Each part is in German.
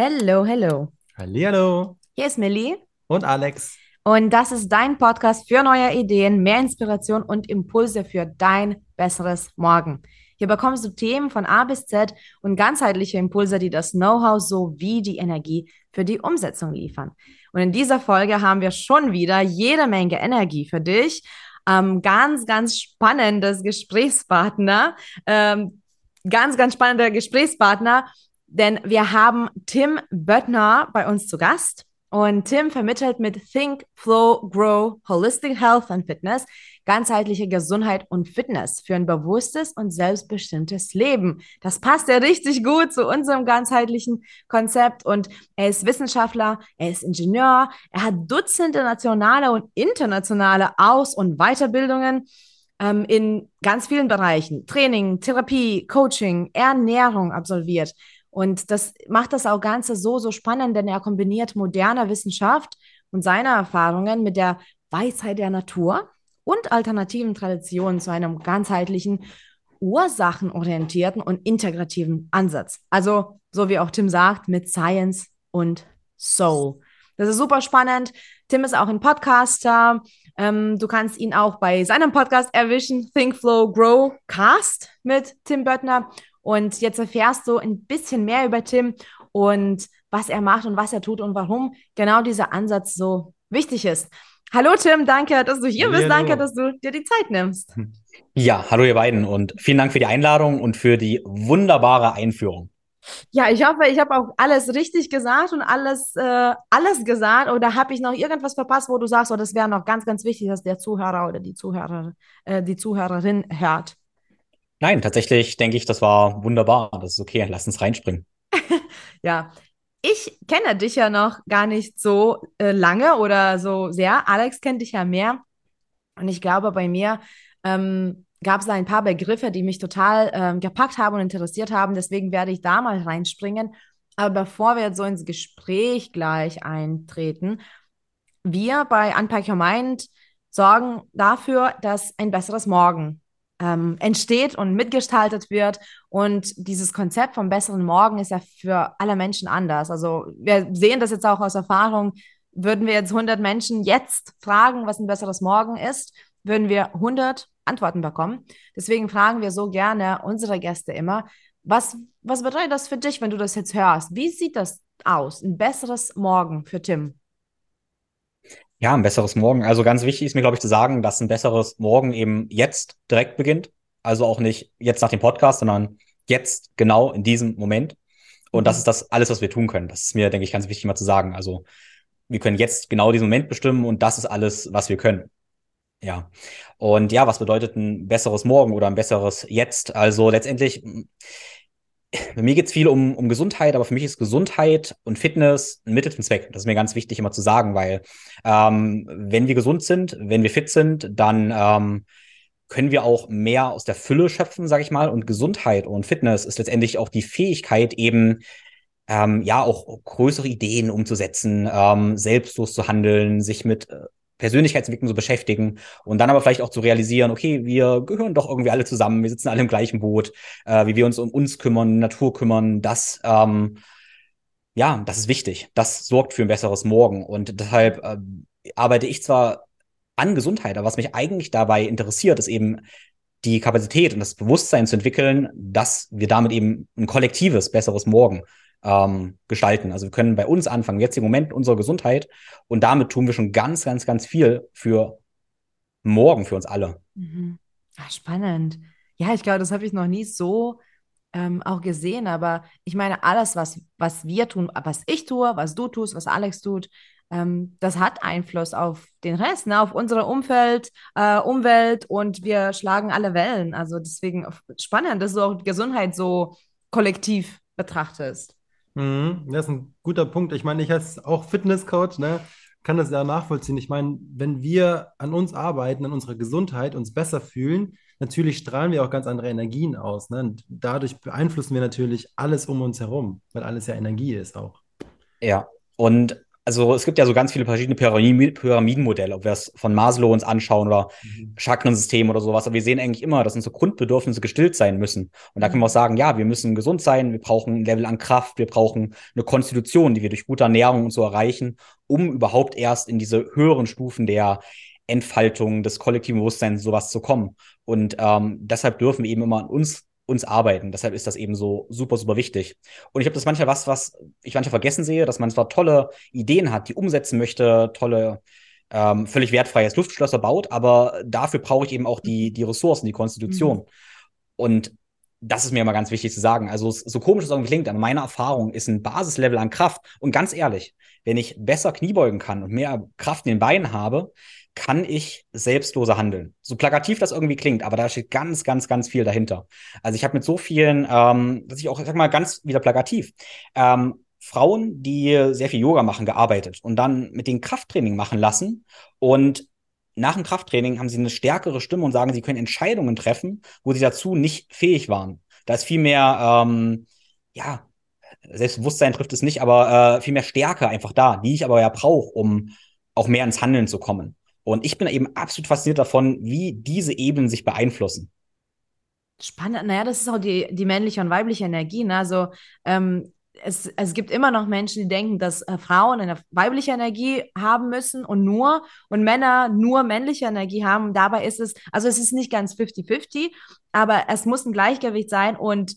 Hello, hello. Hallihallo. Hier ist Millie Und Alex. und das ist dein Podcast für neue Ideen, mehr Inspiration und Impulse für dein besseres Morgen. Hier bekommst du Themen von A bis Z und ganzheitliche Impulse, die das Know-how sowie die Energie für die Umsetzung liefern. Und in dieser Folge haben wir schon wieder jede Menge Energie für dich. Ähm, ganz, ganz spannendes Gesprächspartner. Ähm, ganz, ganz spannender Gesprächspartner, denn wir haben Tim Böttner bei uns zu Gast. Und Tim vermittelt mit Think, Flow, Grow, Holistic Health and Fitness ganzheitliche Gesundheit und Fitness für ein bewusstes und selbstbestimmtes Leben. Das passt ja richtig gut zu unserem ganzheitlichen Konzept. Und er ist Wissenschaftler, er ist Ingenieur, er hat Dutzende nationale und internationale Aus- und Weiterbildungen ähm, in ganz vielen Bereichen. Training, Therapie, Coaching, Ernährung absolviert. Und das macht das auch Ganze so, so spannend, denn er kombiniert moderne Wissenschaft und seine Erfahrungen mit der Weisheit der Natur und alternativen Traditionen zu einem ganzheitlichen, ursachenorientierten und integrativen Ansatz. Also, so wie auch Tim sagt, mit Science und Soul. Das ist super spannend. Tim ist auch ein Podcaster. Ähm, du kannst ihn auch bei seinem Podcast erwischen, Think Flow Grow Cast mit Tim Böttner. Und jetzt erfährst du ein bisschen mehr über Tim und was er macht und was er tut und warum genau dieser Ansatz so wichtig ist. Hallo Tim, danke, dass du hier bist. Hallihallo. Danke, dass du dir die Zeit nimmst. Ja, hallo ihr beiden und vielen Dank für die Einladung und für die wunderbare Einführung. Ja, ich hoffe, ich habe auch alles richtig gesagt und alles, äh, alles gesagt. Oder habe ich noch irgendwas verpasst, wo du sagst, oh, das wäre noch ganz, ganz wichtig, dass der Zuhörer oder die Zuhörer, äh, die Zuhörerin hört. Nein, tatsächlich denke ich, das war wunderbar. Das ist okay, lass uns reinspringen. Ja, ich kenne dich ja noch gar nicht so äh, lange oder so sehr. Alex kennt dich ja mehr. Und ich glaube, bei mir ähm, gab es ein paar Begriffe, die mich total ähm, gepackt haben und interessiert haben. Deswegen werde ich da mal reinspringen. Aber bevor wir jetzt so ins Gespräch gleich eintreten, wir bei Unpack Your Mind sorgen dafür, dass ein besseres Morgen ähm, entsteht und mitgestaltet wird. Und dieses Konzept vom besseren Morgen ist ja für alle Menschen anders. Also wir sehen das jetzt auch aus Erfahrung. Würden wir jetzt 100 Menschen jetzt fragen, was ein besseres Morgen ist, würden wir 100 Antworten bekommen. Deswegen fragen wir so gerne unsere Gäste immer, was, was bedeutet das für dich, wenn du das jetzt hörst? Wie sieht das aus? Ein besseres Morgen für Tim? Ja, ein besseres Morgen. Also ganz wichtig ist mir, glaube ich, zu sagen, dass ein besseres Morgen eben jetzt direkt beginnt. Also auch nicht jetzt nach dem Podcast, sondern jetzt genau in diesem Moment. Und das ist das alles, was wir tun können. Das ist mir, denke ich, ganz wichtig mal zu sagen. Also wir können jetzt genau diesen Moment bestimmen und das ist alles, was wir können. Ja. Und ja, was bedeutet ein besseres Morgen oder ein besseres Jetzt? Also letztendlich, bei mir geht es viel um, um Gesundheit, aber für mich ist Gesundheit und Fitness ein Mittel zum Zweck. Das ist mir ganz wichtig immer zu sagen, weil ähm, wenn wir gesund sind, wenn wir fit sind, dann ähm, können wir auch mehr aus der Fülle schöpfen, sage ich mal. Und Gesundheit und Fitness ist letztendlich auch die Fähigkeit, eben ähm, ja auch größere Ideen umzusetzen, ähm, selbstlos zu handeln, sich mit äh, Persönlichkeitsentwicklung zu beschäftigen und dann aber vielleicht auch zu realisieren, okay, wir gehören doch irgendwie alle zusammen, wir sitzen alle im gleichen Boot, äh, wie wir uns um uns kümmern, Natur kümmern, das ähm, ja, das ist wichtig. Das sorgt für ein besseres Morgen und deshalb ähm, arbeite ich zwar an Gesundheit, aber was mich eigentlich dabei interessiert, ist eben die Kapazität und das Bewusstsein zu entwickeln, dass wir damit eben ein kollektives, besseres Morgen ähm, gestalten. Also wir können bei uns anfangen, jetzt im Moment unsere Gesundheit und damit tun wir schon ganz, ganz, ganz viel für morgen, für uns alle. Mhm. Ah, spannend. Ja, ich glaube, das habe ich noch nie so ähm, auch gesehen, aber ich meine, alles, was, was wir tun, was ich tue, was du tust, was Alex tut, ähm, das hat Einfluss auf den Rest, ne, auf unsere Umfeld, äh, Umwelt und wir schlagen alle Wellen. Also deswegen spannend, dass du auch Gesundheit so kollektiv betrachtest. Mhm, das ist ein guter Punkt. Ich meine, ich als auch Fitnesscoach, ne, kann das ja nachvollziehen. Ich meine, wenn wir an uns arbeiten, an unserer Gesundheit, uns besser fühlen, natürlich strahlen wir auch ganz andere Energien aus, ne? Und dadurch beeinflussen wir natürlich alles um uns herum, weil alles ja Energie ist auch. Ja. Und also es gibt ja so ganz viele verschiedene Pyramidenmodelle, ob wir es von Maslow uns anschauen oder mhm. Chakrensystem oder sowas. Aber wir sehen eigentlich immer, dass unsere Grundbedürfnisse gestillt sein müssen. Und da können wir auch sagen, ja, wir müssen gesund sein, wir brauchen ein Level an Kraft, wir brauchen eine Konstitution, die wir durch gute Ernährung und so erreichen, um überhaupt erst in diese höheren Stufen der Entfaltung des kollektiven Bewusstseins sowas zu kommen. Und ähm, deshalb dürfen wir eben immer an uns uns arbeiten. Deshalb ist das eben so super, super wichtig. Und ich habe das manchmal was, was ich manchmal vergessen sehe, dass man zwar tolle Ideen hat, die umsetzen möchte, tolle, ähm, völlig wertfreies Luftschlösser baut, aber dafür brauche ich eben auch die, die Ressourcen, die Konstitution. Mhm. Und das ist mir immer ganz wichtig zu sagen. Also so komisch es irgendwie klingt, aber meine Erfahrung ist ein Basislevel an Kraft. Und ganz ehrlich, wenn ich besser Kniebeugen kann und mehr Kraft in den Beinen habe, kann ich selbstloser handeln. So plakativ das irgendwie klingt, aber da steht ganz, ganz, ganz viel dahinter. Also ich habe mit so vielen, ähm, dass ich auch, sag mal, ganz wieder plakativ, ähm, Frauen, die sehr viel Yoga machen, gearbeitet und dann mit den Krafttraining machen lassen und nach dem Krafttraining haben sie eine stärkere Stimme und sagen, sie können Entscheidungen treffen, wo sie dazu nicht fähig waren. Da ist viel mehr, ähm, ja, Selbstbewusstsein trifft es nicht, aber äh, viel mehr Stärke einfach da, die ich aber ja brauche, um auch mehr ins Handeln zu kommen. Und ich bin eben absolut fasziniert davon, wie diese Ebenen sich beeinflussen. Spannend. Naja, das ist auch die, die männliche und weibliche Energie. Ne? Also ähm, es, es gibt immer noch Menschen, die denken, dass äh, Frauen eine weibliche Energie haben müssen und nur und Männer nur männliche Energie haben. Dabei ist es, also es ist nicht ganz 50-50, aber es muss ein Gleichgewicht sein und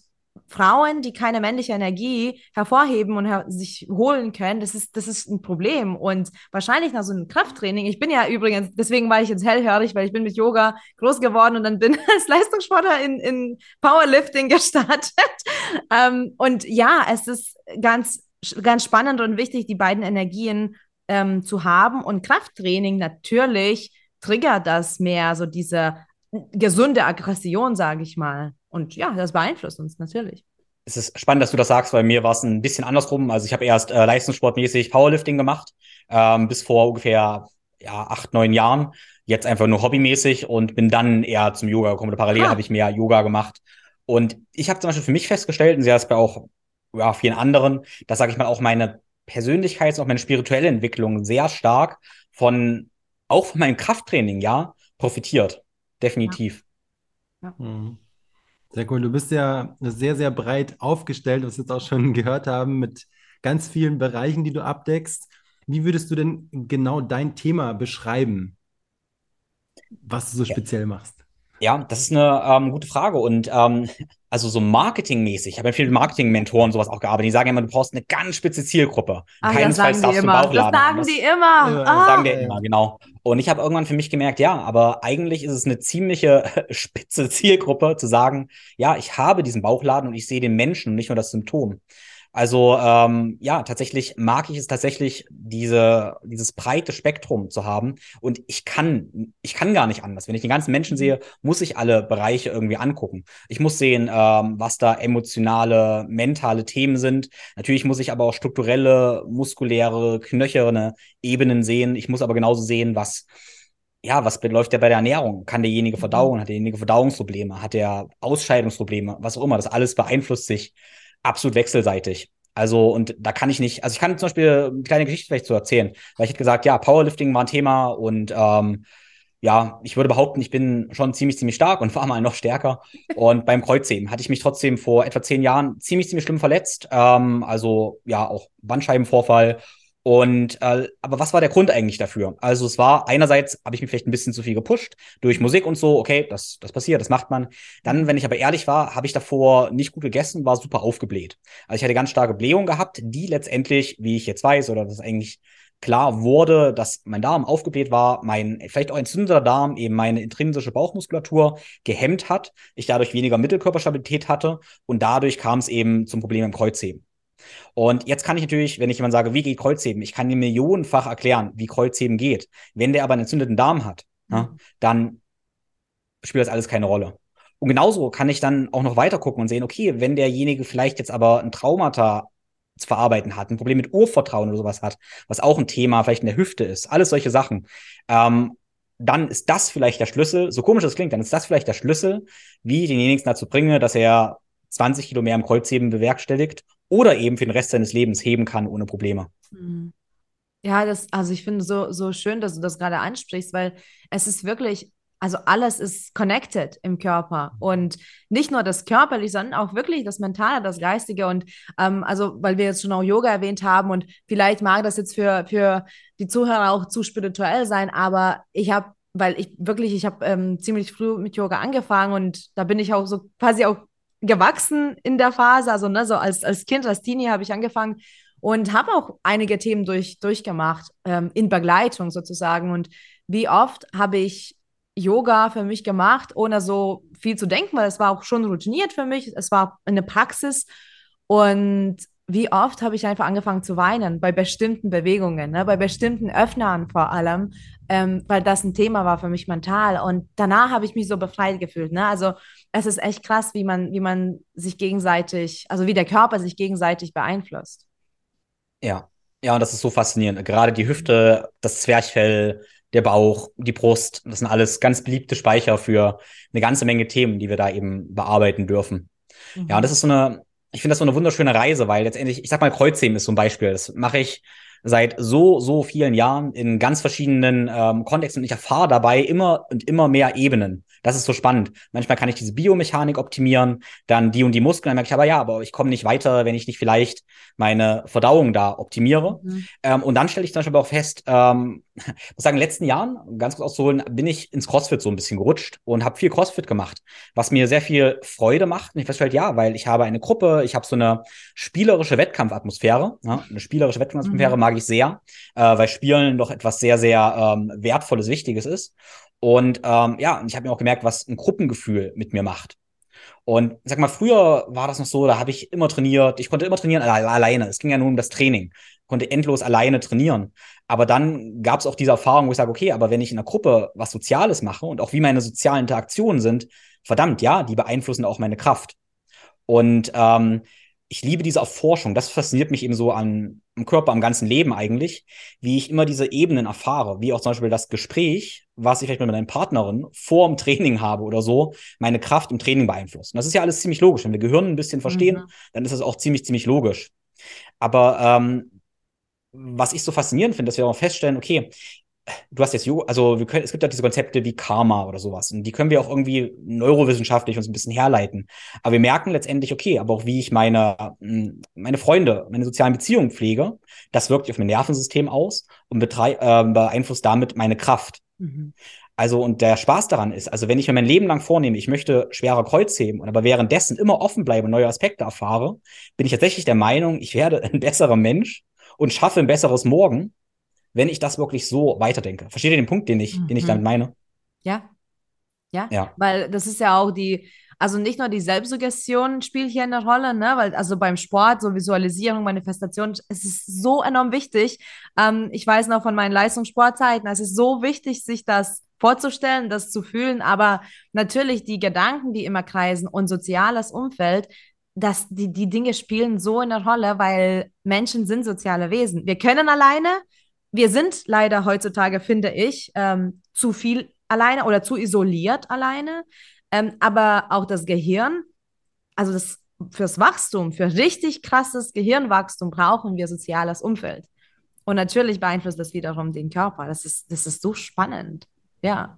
Frauen, die keine männliche Energie hervorheben und her sich holen können, das ist, das ist ein Problem. Und wahrscheinlich nach so einem Krafttraining, ich bin ja übrigens, deswegen war ich jetzt hellhörig, weil ich bin mit Yoga groß geworden und dann bin als Leistungssportler in, in Powerlifting gestartet. ähm, und ja, es ist ganz, ganz spannend und wichtig, die beiden Energien ähm, zu haben. Und Krafttraining natürlich triggert das mehr, so diese gesunde Aggression, sage ich mal. Und ja, das beeinflusst uns natürlich. Es ist spannend, dass du das sagst, weil mir war es ein bisschen andersrum. Also ich habe erst äh, leistungssportmäßig Powerlifting gemacht, ähm, bis vor ungefähr ja, acht, neun Jahren. Jetzt einfach nur hobbymäßig und bin dann eher zum Yoga gekommen. Parallel ah. habe ich mehr Yoga gemacht. Und ich habe zum Beispiel für mich festgestellt, und sie hat es bei auch ja, vielen anderen, dass, sage ich mal, auch meine Persönlichkeits- und auch meine spirituelle Entwicklung sehr stark von, auch von meinem Krafttraining, ja, profitiert. Definitiv. Ja. ja. Mhm. Sehr cool. Du bist ja sehr, sehr breit aufgestellt, was wir jetzt auch schon gehört haben, mit ganz vielen Bereichen, die du abdeckst. Wie würdest du denn genau dein Thema beschreiben, was du so ja. speziell machst? Ja, das ist eine ähm, gute Frage. Und ähm, also so marketingmäßig, ich habe ja viele Marketing-Mentoren und sowas auch gearbeitet, die sagen immer, du brauchst eine ganz spitze Zielgruppe. Ach, Keinesfalls darfst du Bauchladen Das sagen haben. die immer. Ah. Das sagen die immer, genau. Und ich habe irgendwann für mich gemerkt, ja, aber eigentlich ist es eine ziemliche spitze Zielgruppe zu sagen, ja, ich habe diesen Bauchladen und ich sehe den Menschen und nicht nur das Symptom. Also ähm, ja, tatsächlich mag ich es tatsächlich, diese, dieses breite Spektrum zu haben. Und ich kann, ich kann gar nicht anders. Wenn ich den ganzen Menschen sehe, muss ich alle Bereiche irgendwie angucken. Ich muss sehen, ähm, was da emotionale, mentale Themen sind. Natürlich muss ich aber auch strukturelle, muskuläre, knöcherne Ebenen sehen. Ich muss aber genauso sehen, was ja, was läuft ja bei der Ernährung? Kann derjenige mhm. verdauen? Hat derjenige Verdauungsprobleme? Hat er Ausscheidungsprobleme? Was auch immer. Das alles beeinflusst sich absolut wechselseitig. Also, und da kann ich nicht, also ich kann zum Beispiel eine kleine Geschichte vielleicht zu erzählen, weil ich hätte gesagt, ja, Powerlifting war ein Thema und ähm, ja, ich würde behaupten, ich bin schon ziemlich, ziemlich stark und war mal noch stärker. Und beim Kreuzheben hatte ich mich trotzdem vor etwa zehn Jahren ziemlich, ziemlich schlimm verletzt. Ähm, also ja, auch Bandscheibenvorfall und äh, aber was war der Grund eigentlich dafür? Also es war einerseits habe ich mich vielleicht ein bisschen zu viel gepusht durch Musik und so, okay, das das passiert, das macht man. Dann, wenn ich aber ehrlich war, habe ich davor nicht gut gegessen, war super aufgebläht. Also ich hatte ganz starke Blähung gehabt, die letztendlich, wie ich jetzt weiß oder das eigentlich klar wurde, dass mein Darm aufgebläht war, mein vielleicht auch entzündeter Darm eben meine intrinsische Bauchmuskulatur gehemmt hat, ich dadurch weniger Mittelkörperstabilität hatte und dadurch kam es eben zum Problem im Kreuzheben. Und jetzt kann ich natürlich, wenn ich jemand sage, wie geht Kreuzheben, ich kann dir millionenfach erklären, wie Kreuzheben geht. Wenn der aber einen entzündeten Darm hat, mhm. ja, dann spielt das alles keine Rolle. Und genauso kann ich dann auch noch weiter gucken und sehen, okay, wenn derjenige vielleicht jetzt aber ein Traumata zu verarbeiten hat, ein Problem mit Urvertrauen oder sowas hat, was auch ein Thema vielleicht in der Hüfte ist, alles solche Sachen, ähm, dann ist das vielleicht der Schlüssel, so komisch das klingt, dann ist das vielleicht der Schlüssel, wie ich denjenigen dazu bringe, dass er 20 Kilo mehr im Kreuzheben bewerkstelligt oder eben für den Rest seines Lebens heben kann ohne Probleme. Hm. Ja, das, also ich finde so, so schön, dass du das gerade ansprichst, weil es ist wirklich, also alles ist connected im Körper und nicht nur das Körperliche, sondern auch wirklich das Mentale, das Geistige und ähm, also, weil wir jetzt schon auch Yoga erwähnt haben und vielleicht mag das jetzt für, für die Zuhörer auch zu spirituell sein, aber ich habe, weil ich wirklich, ich habe ähm, ziemlich früh mit Yoga angefangen und da bin ich auch so quasi auch gewachsen in der Phase, also ne, so als, als Kind, als Teenie habe ich angefangen und habe auch einige Themen durch, durchgemacht, ähm, in Begleitung sozusagen. Und wie oft habe ich Yoga für mich gemacht, ohne so viel zu denken, weil es war auch schon routiniert für mich, es war eine Praxis. Und wie oft habe ich einfach angefangen zu weinen bei bestimmten Bewegungen, ne? bei bestimmten Öffnern vor allem, ähm, weil das ein Thema war für mich mental. Und danach habe ich mich so befreit gefühlt. Ne? Also es ist echt krass, wie man, wie man sich gegenseitig, also wie der Körper sich gegenseitig beeinflusst. Ja, ja, und das ist so faszinierend. Gerade die Hüfte, das Zwerchfell, der Bauch, die Brust, das sind alles ganz beliebte Speicher für eine ganze Menge Themen, die wir da eben bearbeiten dürfen. Mhm. Ja, und das ist so eine, ich finde das so eine wunderschöne Reise, weil letztendlich, ich sag mal, Kreuzheben ist so ein Beispiel. Das mache ich seit so, so vielen Jahren in ganz verschiedenen ähm, Kontexten und ich erfahre dabei immer und immer mehr Ebenen. Das ist so spannend. Manchmal kann ich diese Biomechanik optimieren, dann die und die Muskeln, dann merke ich aber ja, aber ich komme nicht weiter, wenn ich nicht vielleicht meine Verdauung da optimiere. Mhm. Ähm, und dann stelle ich zum Beispiel auch fest, ähm, muss sagen, in den letzten Jahren, ganz kurz auszuholen, bin ich ins CrossFit so ein bisschen gerutscht und habe viel CrossFit gemacht, was mir sehr viel Freude macht. Und ich feststelle, ja, weil ich habe eine Gruppe, ich habe so eine spielerische Wettkampfatmosphäre. Ja, eine spielerische Wettkampfatmosphäre mhm. mag ich sehr, äh, weil Spielen doch etwas sehr, sehr ähm, Wertvolles, Wichtiges ist. Und ähm, ja, ich habe mir auch gemerkt, was ein Gruppengefühl mit mir macht. Und sag mal, früher war das noch so, da habe ich immer trainiert, ich konnte immer trainieren alleine. Es ging ja nur um das Training, ich konnte endlos alleine trainieren. Aber dann gab es auch diese Erfahrung, wo ich sage, okay, aber wenn ich in einer Gruppe was Soziales mache und auch wie meine sozialen Interaktionen sind, verdammt, ja, die beeinflussen auch meine Kraft. Und ähm, ich liebe diese Erforschung. Das fasziniert mich eben so an, am Körper, am ganzen Leben eigentlich, wie ich immer diese Ebenen erfahre, wie auch zum Beispiel das Gespräch, was ich vielleicht mit meiner Partnerin vor dem Training habe oder so, meine Kraft im Training beeinflusst. Und das ist ja alles ziemlich logisch. Wenn wir Gehirn ein bisschen verstehen, mhm. dann ist das auch ziemlich, ziemlich logisch. Aber ähm, was ich so faszinierend finde, dass wir auch feststellen, okay, du hast jetzt Yoga, also wir können, es gibt ja diese Konzepte wie Karma oder sowas und die können wir auch irgendwie neurowissenschaftlich uns ein bisschen herleiten. Aber wir merken letztendlich, okay, aber auch wie ich meine, hm, meine Freunde, meine sozialen Beziehungen pflege, das wirkt auf mein Nervensystem aus und äh, beeinflusst damit meine Kraft. Mhm. Also, und der Spaß daran ist, also wenn ich mir mein Leben lang vornehme, ich möchte schwerer Kreuz heben und aber währenddessen immer offen bleibe und neue Aspekte erfahre, bin ich tatsächlich der Meinung, ich werde ein besserer Mensch und schaffe ein besseres Morgen, wenn ich das wirklich so weiterdenke. Versteht ihr den Punkt, den ich, mhm. den ich damit mhm. meine? Ja. ja. Ja. Weil das ist ja auch die, also nicht nur die Selbstsuggestion spielt hier eine Rolle, ne? Weil also beim Sport, so Visualisierung, Manifestation, es ist so enorm wichtig. Ähm, ich weiß noch von meinen Leistungssportzeiten, es ist so wichtig, sich das vorzustellen, das zu fühlen, aber natürlich die Gedanken, die immer kreisen und soziales Umfeld, dass die, die Dinge spielen so eine Rolle, weil Menschen sind soziale Wesen. Wir können alleine, wir sind leider heutzutage, finde ich, ähm, zu viel alleine oder zu isoliert alleine. Ähm, aber auch das Gehirn, also das fürs Wachstum, für richtig krasses Gehirnwachstum brauchen wir soziales Umfeld. Und natürlich beeinflusst das wiederum den Körper. Das ist, das ist so spannend. Ja.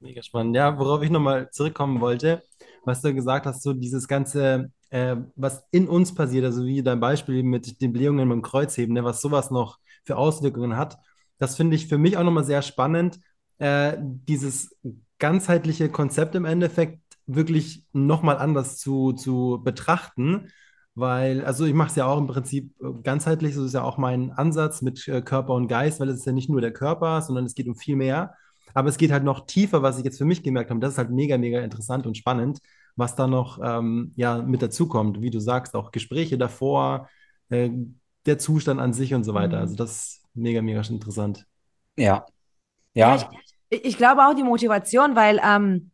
Mega spannend. Ja, worauf ich nochmal zurückkommen wollte, was du gesagt hast, so dieses ganze, äh, was in uns passiert, also wie dein Beispiel mit den Blähungen beim Kreuzheben, ne, was sowas noch für Auswirkungen hat. Das finde ich für mich auch nochmal sehr spannend, äh, dieses ganzheitliche Konzept im Endeffekt wirklich nochmal anders zu, zu betrachten. Weil, also ich mache es ja auch im Prinzip äh, ganzheitlich, so ist ja auch mein Ansatz mit äh, Körper und Geist, weil es ist ja nicht nur der Körper, sondern es geht um viel mehr. Aber es geht halt noch tiefer, was ich jetzt für mich gemerkt habe. Das ist halt mega, mega interessant und spannend, was da noch ähm, ja, mit dazukommt. Wie du sagst, auch Gespräche davor, äh, der Zustand an sich und so weiter. Mhm. Also das ist mega, mega interessant. Ja. Ja. ja ich, ich, glaube auch die Motivation, weil ähm,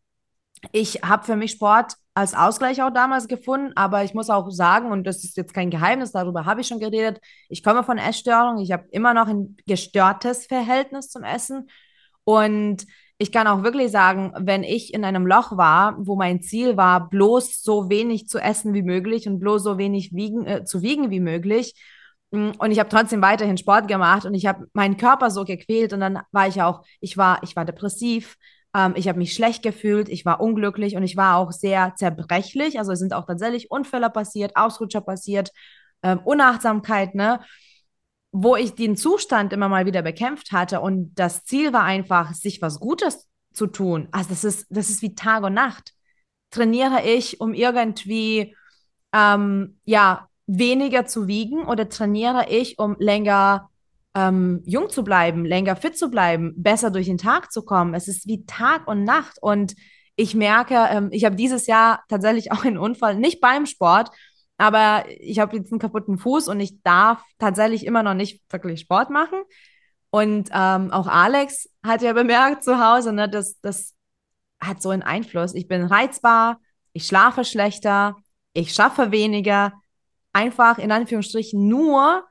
ich habe für mich Sport als Ausgleich auch damals gefunden, aber ich muss auch sagen, und das ist jetzt kein Geheimnis, darüber habe ich schon geredet, ich komme von Essstörung, ich habe immer noch ein gestörtes Verhältnis zum Essen und ich kann auch wirklich sagen, wenn ich in einem Loch war, wo mein Ziel war, bloß so wenig zu essen wie möglich und bloß so wenig wiegen, äh, zu wiegen wie möglich, und ich habe trotzdem weiterhin Sport gemacht und ich habe meinen Körper so gequält und dann war ich auch, ich war, ich war depressiv, ähm, ich habe mich schlecht gefühlt, ich war unglücklich und ich war auch sehr zerbrechlich. Also es sind auch tatsächlich Unfälle passiert, Ausrutscher passiert, ähm, Unachtsamkeit, ne? Wo ich den Zustand immer mal wieder bekämpft hatte und das Ziel war einfach, sich was Gutes zu tun. Also das ist, das ist wie Tag und Nacht. Trainiere ich, um irgendwie ähm, ja weniger zu wiegen oder trainiere ich, um länger ähm, jung zu bleiben, länger fit zu bleiben, besser durch den Tag zu kommen. Es ist wie Tag und Nacht. Und ich merke, ähm, ich habe dieses Jahr tatsächlich auch einen Unfall, nicht beim Sport, aber ich habe jetzt einen kaputten Fuß und ich darf tatsächlich immer noch nicht wirklich Sport machen. Und ähm, auch Alex hat ja bemerkt zu Hause, ne, dass das hat so einen Einfluss. Ich bin reizbar, ich schlafe schlechter, ich schaffe weniger, einfach in Anführungsstrichen nur,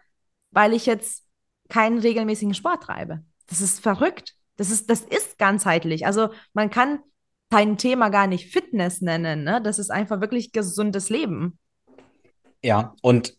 weil ich jetzt keinen regelmäßigen Sport treibe. Das ist verrückt. Das ist, das ist ganzheitlich. Also man kann kein Thema gar nicht Fitness nennen. Ne? Das ist einfach wirklich gesundes Leben. Ja, und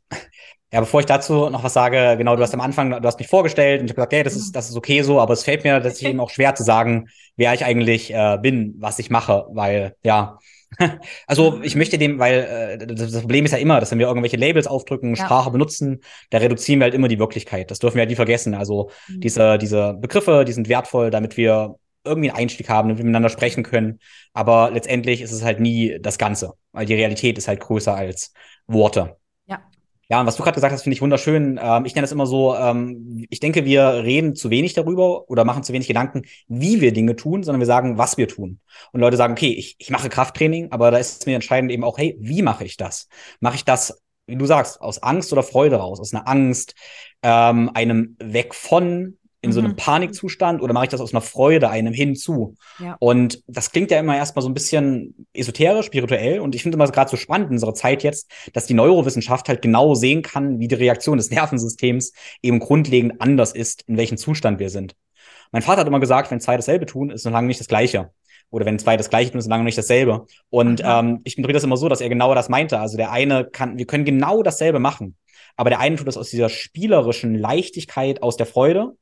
ja, bevor ich dazu noch was sage, genau, du hast am Anfang, du hast mich vorgestellt und ich habe gesagt, hey, das ist, das ist okay so, aber es fällt mir tatsächlich eben auch schwer zu sagen, wer ich eigentlich äh, bin, was ich mache, weil ja, also ich möchte dem, weil äh, das Problem ist ja immer, dass wenn wir irgendwelche Labels aufdrücken, ja. Sprache benutzen, da reduzieren wir halt immer die Wirklichkeit. Das dürfen wir halt nie vergessen. Also mhm. diese, diese Begriffe, die sind wertvoll, damit wir irgendwie einen Einstieg haben, damit wir miteinander sprechen können. Aber letztendlich ist es halt nie das Ganze, weil die Realität ist halt größer als Worte. Ja, und was du gerade gesagt hast, finde ich wunderschön. Ähm, ich nenne das immer so, ähm, ich denke, wir reden zu wenig darüber oder machen zu wenig Gedanken, wie wir Dinge tun, sondern wir sagen, was wir tun. Und Leute sagen, okay, ich, ich mache Krafttraining, aber da ist mir entscheidend eben auch, hey, wie mache ich das? Mache ich das, wie du sagst, aus Angst oder Freude raus? Aus einer Angst, ähm, einem Weg von, in mhm. so einem mhm. Panikzustand oder mache ich das aus einer Freude, einem hinzu? Ja. Und das klingt ja immer erstmal so ein bisschen esoterisch, spirituell. Und ich finde immer gerade so spannend in unserer Zeit jetzt, dass die Neurowissenschaft halt genau sehen kann, wie die Reaktion des Nervensystems eben grundlegend anders ist, in welchem Zustand wir sind. Mein Vater hat immer gesagt, wenn zwei dasselbe tun, ist noch lange nicht das Gleiche. Oder wenn zwei das Gleiche tun, ist lange nicht dasselbe. Und ähm, ich interpretiere das immer so, dass er genau das meinte. Also der eine kann, wir können genau dasselbe machen. Aber der eine tut das aus dieser spielerischen Leichtigkeit, aus der Freude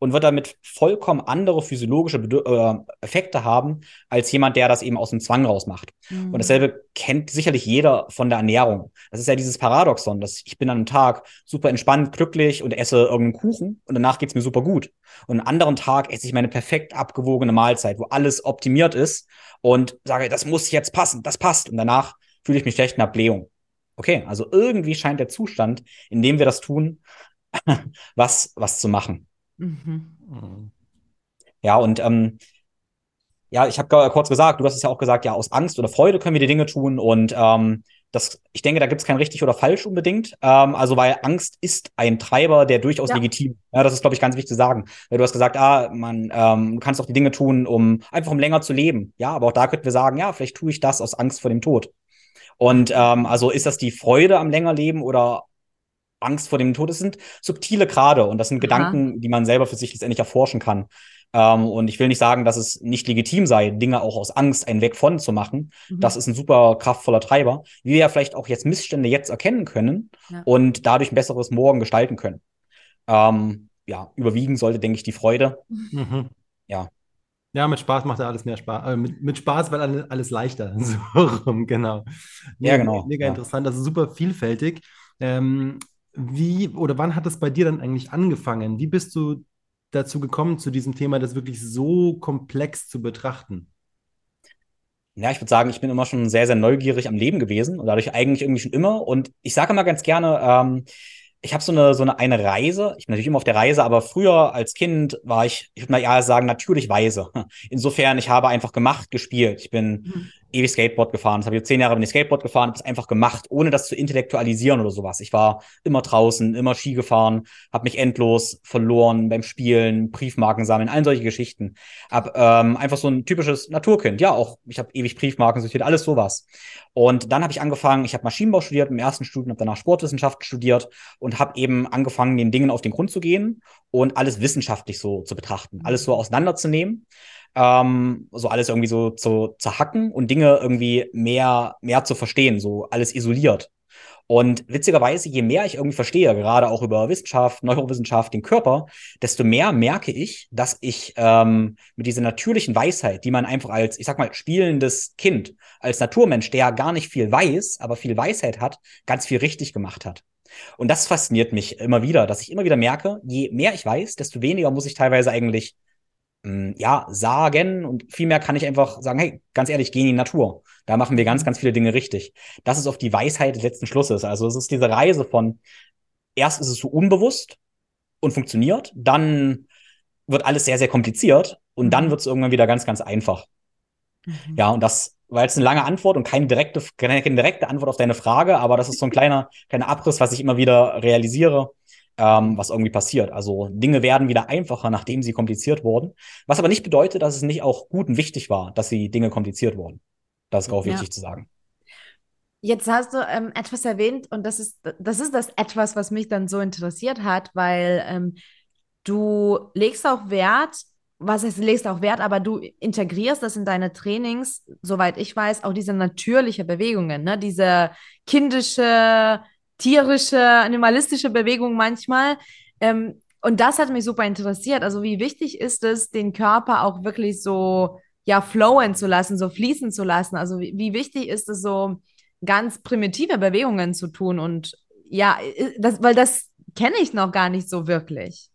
und wird damit vollkommen andere physiologische Bedu äh, Effekte haben, als jemand, der das eben aus dem Zwang rausmacht. Mhm. Und dasselbe kennt sicherlich jeder von der Ernährung. Das ist ja dieses Paradoxon, dass ich bin an einem Tag super entspannt, glücklich und esse irgendeinen Kuchen und danach geht's mir super gut. Und einen anderen Tag esse ich meine perfekt abgewogene Mahlzeit, wo alles optimiert ist und sage, das muss jetzt passen, das passt. Und danach fühle ich mich schlecht in der Blähung. Okay, also irgendwie scheint der Zustand, in dem wir das tun, was, was zu machen. Mhm. Ja, und ähm, ja, ich habe kurz gesagt, du hast es ja auch gesagt, ja, aus Angst oder Freude können wir die Dinge tun und ähm, das, ich denke, da gibt es kein richtig oder falsch unbedingt. Ähm, also, weil Angst ist ein Treiber, der durchaus ja. legitim. Ja, das ist, glaube ich, ganz wichtig zu sagen. Weil du hast gesagt, ah, man, ähm, kannst auch die Dinge tun, um einfach um länger zu leben. Ja, aber auch da könnten wir sagen, ja, vielleicht tue ich das aus Angst vor dem Tod. Und ähm, also ist das die Freude am länger Leben oder Angst vor dem Tod. Das sind subtile Grade und das sind Aha. Gedanken, die man selber für sich letztendlich erforschen kann. Ähm, und ich will nicht sagen, dass es nicht legitim sei, Dinge auch aus Angst einen Weg von zu machen. Mhm. Das ist ein super kraftvoller Treiber, wie wir ja vielleicht auch jetzt Missstände jetzt erkennen können ja. und dadurch ein besseres Morgen gestalten können. Ähm, ja, überwiegen sollte, denke ich, die Freude. Mhm. Ja. Ja, mit Spaß macht er alles mehr Spaß. Äh, mit, mit Spaß wird alles, alles leichter. So rum, genau. Ja, genau. Mega ja. interessant, also super vielfältig. Ähm, wie oder wann hat es bei dir dann eigentlich angefangen? Wie bist du dazu gekommen, zu diesem Thema das wirklich so komplex zu betrachten? Ja, ich würde sagen, ich bin immer schon sehr, sehr neugierig am Leben gewesen und dadurch eigentlich irgendwie schon immer. Und ich sage immer ganz gerne, ähm, ich habe so eine, so eine, eine Reise. Ich bin natürlich immer auf der Reise, aber früher als Kind war ich, ich würde mal eher sagen, natürlich weise. Insofern, ich habe einfach gemacht, gespielt. Ich bin mhm ewig Skateboard gefahren. Das habe ich zehn Jahre bin ich Skateboard gefahren, habe es einfach gemacht, ohne das zu intellektualisieren oder sowas. Ich war immer draußen, immer Ski gefahren, habe mich endlos verloren beim Spielen, Briefmarken sammeln, all solche Geschichten. Hab ähm, einfach so ein typisches Naturkind. Ja, auch ich habe ewig Briefmarken sortiert, alles sowas. Und dann habe ich angefangen, ich habe Maschinenbau studiert im ersten Studium, habe danach Sportwissenschaften studiert und habe eben angefangen, den Dingen auf den Grund zu gehen und alles wissenschaftlich so zu betrachten, alles so auseinanderzunehmen ähm, so alles irgendwie so zu zerhacken und Dinge irgendwie mehr, mehr zu verstehen, so alles isoliert. Und witzigerweise, je mehr ich irgendwie verstehe, gerade auch über Wissenschaft, Neurowissenschaft, den Körper, desto mehr merke ich, dass ich ähm, mit dieser natürlichen Weisheit, die man einfach als, ich sag mal, spielendes Kind, als Naturmensch, der gar nicht viel weiß, aber viel Weisheit hat, ganz viel richtig gemacht hat. Und das fasziniert mich immer wieder, dass ich immer wieder merke, je mehr ich weiß, desto weniger muss ich teilweise eigentlich ja, sagen und vielmehr kann ich einfach sagen, hey, ganz ehrlich, geh in die Natur. Da machen wir ganz, mhm. ganz viele Dinge richtig. Das ist auf die Weisheit des letzten Schlusses. Also es ist diese Reise von, erst ist es so unbewusst und funktioniert, dann wird alles sehr, sehr kompliziert und dann mhm. wird es irgendwann wieder ganz, ganz einfach. Mhm. Ja, und das war jetzt eine lange Antwort und keine direkte, keine direkte Antwort auf deine Frage, aber das ist so ein kleiner, kleiner Abriss, was ich immer wieder realisiere ähm, was irgendwie passiert. Also Dinge werden wieder einfacher, nachdem sie kompliziert wurden. Was aber nicht bedeutet, dass es nicht auch gut und wichtig war, dass sie Dinge kompliziert wurden. Das ist auch ja. wichtig zu sagen. Jetzt hast du ähm, etwas erwähnt und das ist, das ist das etwas, was mich dann so interessiert hat, weil ähm, du legst auch Wert, was heißt, legst auch Wert, aber du integrierst das in deine Trainings, soweit ich weiß, auch diese natürliche Bewegungen, ne? diese kindische tierische, animalistische Bewegung manchmal. Ähm, und das hat mich super interessiert. Also wie wichtig ist es, den Körper auch wirklich so, ja, flowen zu lassen, so fließen zu lassen? Also wie, wie wichtig ist es so, ganz primitive Bewegungen zu tun? Und ja, das, weil das kenne ich noch gar nicht so wirklich.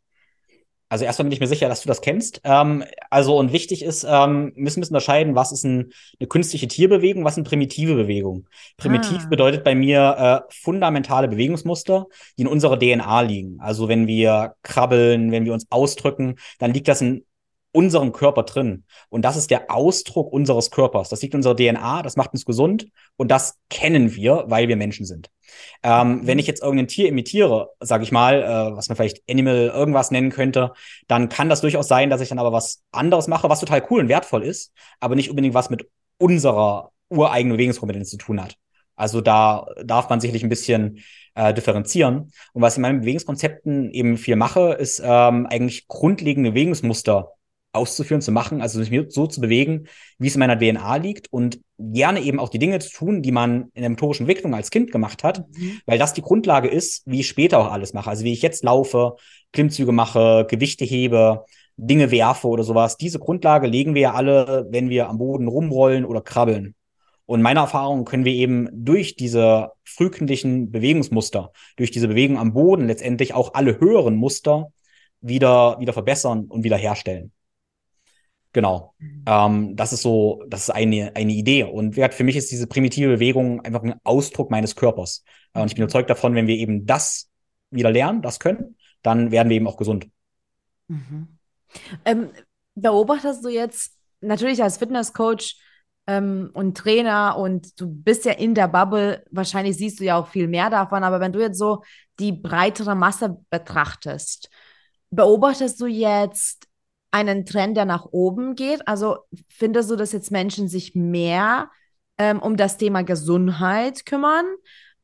Also erstmal bin ich mir sicher, dass du das kennst. Ähm, also und wichtig ist, ähm, müssen wir unterscheiden, was ist ein, eine künstliche Tierbewegung, was sind primitive Bewegung. Primitiv ah. bedeutet bei mir äh, fundamentale Bewegungsmuster, die in unserer DNA liegen. Also wenn wir krabbeln, wenn wir uns ausdrücken, dann liegt das in unserem Körper drin. Und das ist der Ausdruck unseres Körpers. Das liegt in unserer DNA, das macht uns gesund und das kennen wir, weil wir Menschen sind. Ähm, mhm. Wenn ich jetzt irgendein Tier imitiere, sage ich mal, äh, was man vielleicht Animal irgendwas nennen könnte, dann kann das durchaus sein, dass ich dann aber was anderes mache, was total cool und wertvoll ist, aber nicht unbedingt was mit unserer ureigenen Bewegungskompetenz zu tun hat. Also da darf man sicherlich ein bisschen äh, differenzieren. Und was ich in meinen Bewegungskonzepten eben viel mache, ist ähm, eigentlich grundlegende Bewegungsmuster auszuführen, zu machen, also sich so zu bewegen, wie es in meiner DNA liegt und gerne eben auch die Dinge zu tun, die man in der motorischen Entwicklung als Kind gemacht hat, mhm. weil das die Grundlage ist, wie ich später auch alles mache. Also wie ich jetzt laufe, Klimmzüge mache, Gewichte hebe, Dinge werfe oder sowas. Diese Grundlage legen wir ja alle, wenn wir am Boden rumrollen oder krabbeln. Und meiner Erfahrung können wir eben durch diese frühkindlichen Bewegungsmuster, durch diese Bewegung am Boden letztendlich auch alle höheren Muster wieder, wieder verbessern und wieder herstellen. Genau. Mhm. Ähm, das ist so, das ist eine, eine Idee. Und für mich ist diese primitive Bewegung einfach ein Ausdruck meines Körpers. Äh, und ich bin mhm. überzeugt davon, wenn wir eben das wieder lernen, das können, dann werden wir eben auch gesund. Mhm. Ähm, beobachtest du jetzt natürlich als Fitnesscoach ähm, und Trainer und du bist ja in der Bubble, wahrscheinlich siehst du ja auch viel mehr davon, aber wenn du jetzt so die breitere Masse betrachtest, beobachtest du jetzt einen Trend, der nach oben geht? Also findest du, dass jetzt Menschen sich mehr ähm, um das Thema Gesundheit kümmern?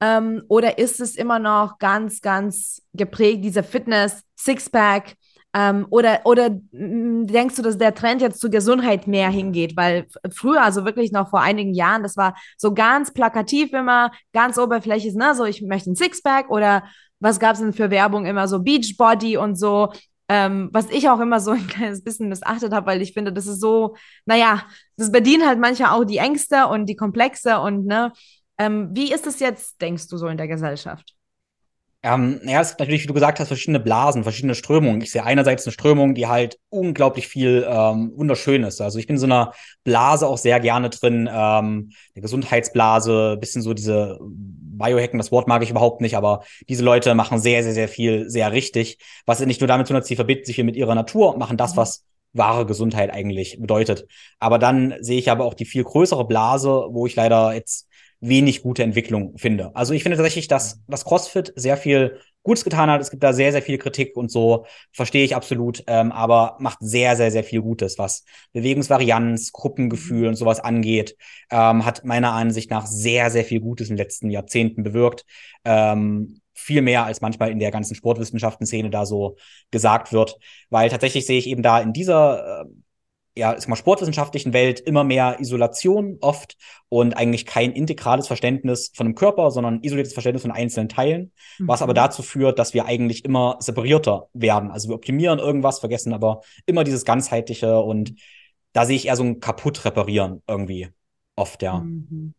Ähm, oder ist es immer noch ganz, ganz geprägt, diese Fitness, Sixpack? Ähm, oder, oder denkst du, dass der Trend jetzt zur Gesundheit mehr hingeht? Weil früher, also wirklich noch vor einigen Jahren, das war so ganz plakativ immer, ganz oberflächlich, ne? So, ich möchte ein Sixpack oder was gab es denn für Werbung immer so Beachbody und so. Ähm, was ich auch immer so ein kleines bisschen missachtet habe, weil ich finde, das ist so, naja, das bedient halt manchmal auch die Ängste und die Komplexe und ne. Ähm, wie ist es jetzt, denkst du, so in der Gesellschaft? Ähm, ja, es gibt natürlich, wie du gesagt hast, verschiedene Blasen, verschiedene Strömungen. Ich sehe einerseits eine Strömung, die halt unglaublich viel ähm, wunderschön ist. Also ich bin in so einer Blase auch sehr gerne drin, ähm, eine Gesundheitsblase, bisschen so diese Biohacken, das Wort mag ich überhaupt nicht, aber diese Leute machen sehr, sehr, sehr viel, sehr richtig. Was nicht nur damit zu tun hat, sie verbinden sich hier mit ihrer Natur und machen das, mhm. was wahre Gesundheit eigentlich bedeutet. Aber dann sehe ich aber auch die viel größere Blase, wo ich leider jetzt wenig gute Entwicklung finde. Also ich finde tatsächlich, dass das CrossFit sehr viel Gutes getan hat. Es gibt da sehr, sehr viel Kritik und so, verstehe ich absolut, ähm, aber macht sehr, sehr, sehr viel Gutes, was Bewegungsvarianz, Gruppengefühl und sowas angeht, ähm, hat meiner Ansicht nach sehr, sehr viel Gutes in den letzten Jahrzehnten bewirkt. Ähm, viel mehr als manchmal in der ganzen Sportwissenschaften-Szene da so gesagt wird, weil tatsächlich sehe ich eben da in dieser äh, ja, ist mal sportwissenschaftlichen Welt immer mehr Isolation oft und eigentlich kein integrales Verständnis von dem Körper, sondern isoliertes Verständnis von einzelnen Teilen, mhm. was aber mhm. dazu führt, dass wir eigentlich immer separierter werden. Also wir optimieren irgendwas, vergessen aber immer dieses ganzheitliche und da sehe ich eher so ein kaputt reparieren irgendwie oft, ja. Mhm.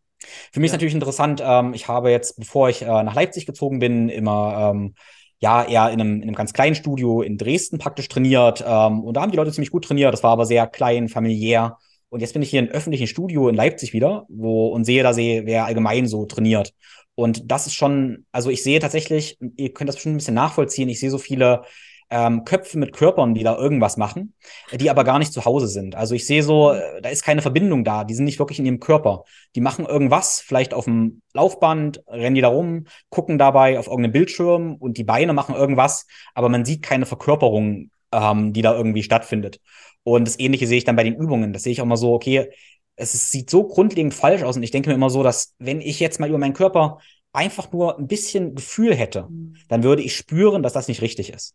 Für mich ja. ist natürlich interessant, ähm, ich habe jetzt, bevor ich äh, nach Leipzig gezogen bin, immer ähm, ja eher in einem, in einem ganz kleinen Studio in Dresden praktisch trainiert. Ähm, und da haben die Leute ziemlich gut trainiert. Das war aber sehr klein, familiär. Und jetzt bin ich hier im öffentlichen Studio in Leipzig wieder, wo und sehe da sehe, wer allgemein so trainiert. Und das ist schon, also ich sehe tatsächlich, ihr könnt das bestimmt ein bisschen nachvollziehen, ich sehe so viele ähm, Köpfe mit Körpern, die da irgendwas machen, die aber gar nicht zu Hause sind. Also ich sehe so, äh, da ist keine Verbindung da. Die sind nicht wirklich in ihrem Körper. Die machen irgendwas, vielleicht auf dem Laufband, rennen die da rum, gucken dabei auf irgendeinem Bildschirm und die Beine machen irgendwas, aber man sieht keine Verkörperung, ähm, die da irgendwie stattfindet. Und das Ähnliche sehe ich dann bei den Übungen. Das sehe ich auch mal so, okay, es ist, sieht so grundlegend falsch aus und ich denke mir immer so, dass wenn ich jetzt mal über meinen Körper einfach nur ein bisschen Gefühl hätte, mhm. dann würde ich spüren, dass das nicht richtig ist.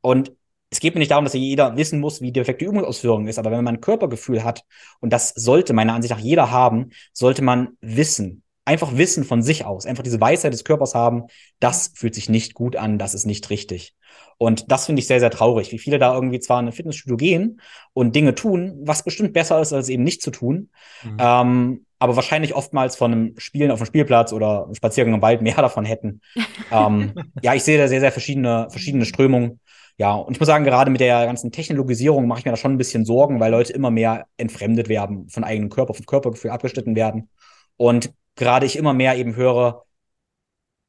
Und es geht mir nicht darum, dass jeder wissen muss, wie die perfekte Übungsausführung ist, aber wenn man ein Körpergefühl hat, und das sollte meiner Ansicht nach jeder haben, sollte man wissen, einfach wissen von sich aus, einfach diese Weisheit des Körpers haben, das fühlt sich nicht gut an, das ist nicht richtig. Und das finde ich sehr, sehr traurig, wie viele da irgendwie zwar in ein Fitnessstudio gehen und Dinge tun, was bestimmt besser ist, als eben nicht zu tun, mhm. ähm, aber wahrscheinlich oftmals von einem Spielen auf dem Spielplatz oder einem Spaziergang im Wald mehr davon hätten. ähm, ja, ich sehe da sehr, sehr verschiedene, verschiedene Strömungen. Ja, und ich muss sagen, gerade mit der ganzen Technologisierung mache ich mir da schon ein bisschen Sorgen, weil Leute immer mehr entfremdet werden, von eigenem Körper, von Körpergefühl abgeschnitten werden. Und gerade ich immer mehr eben höre,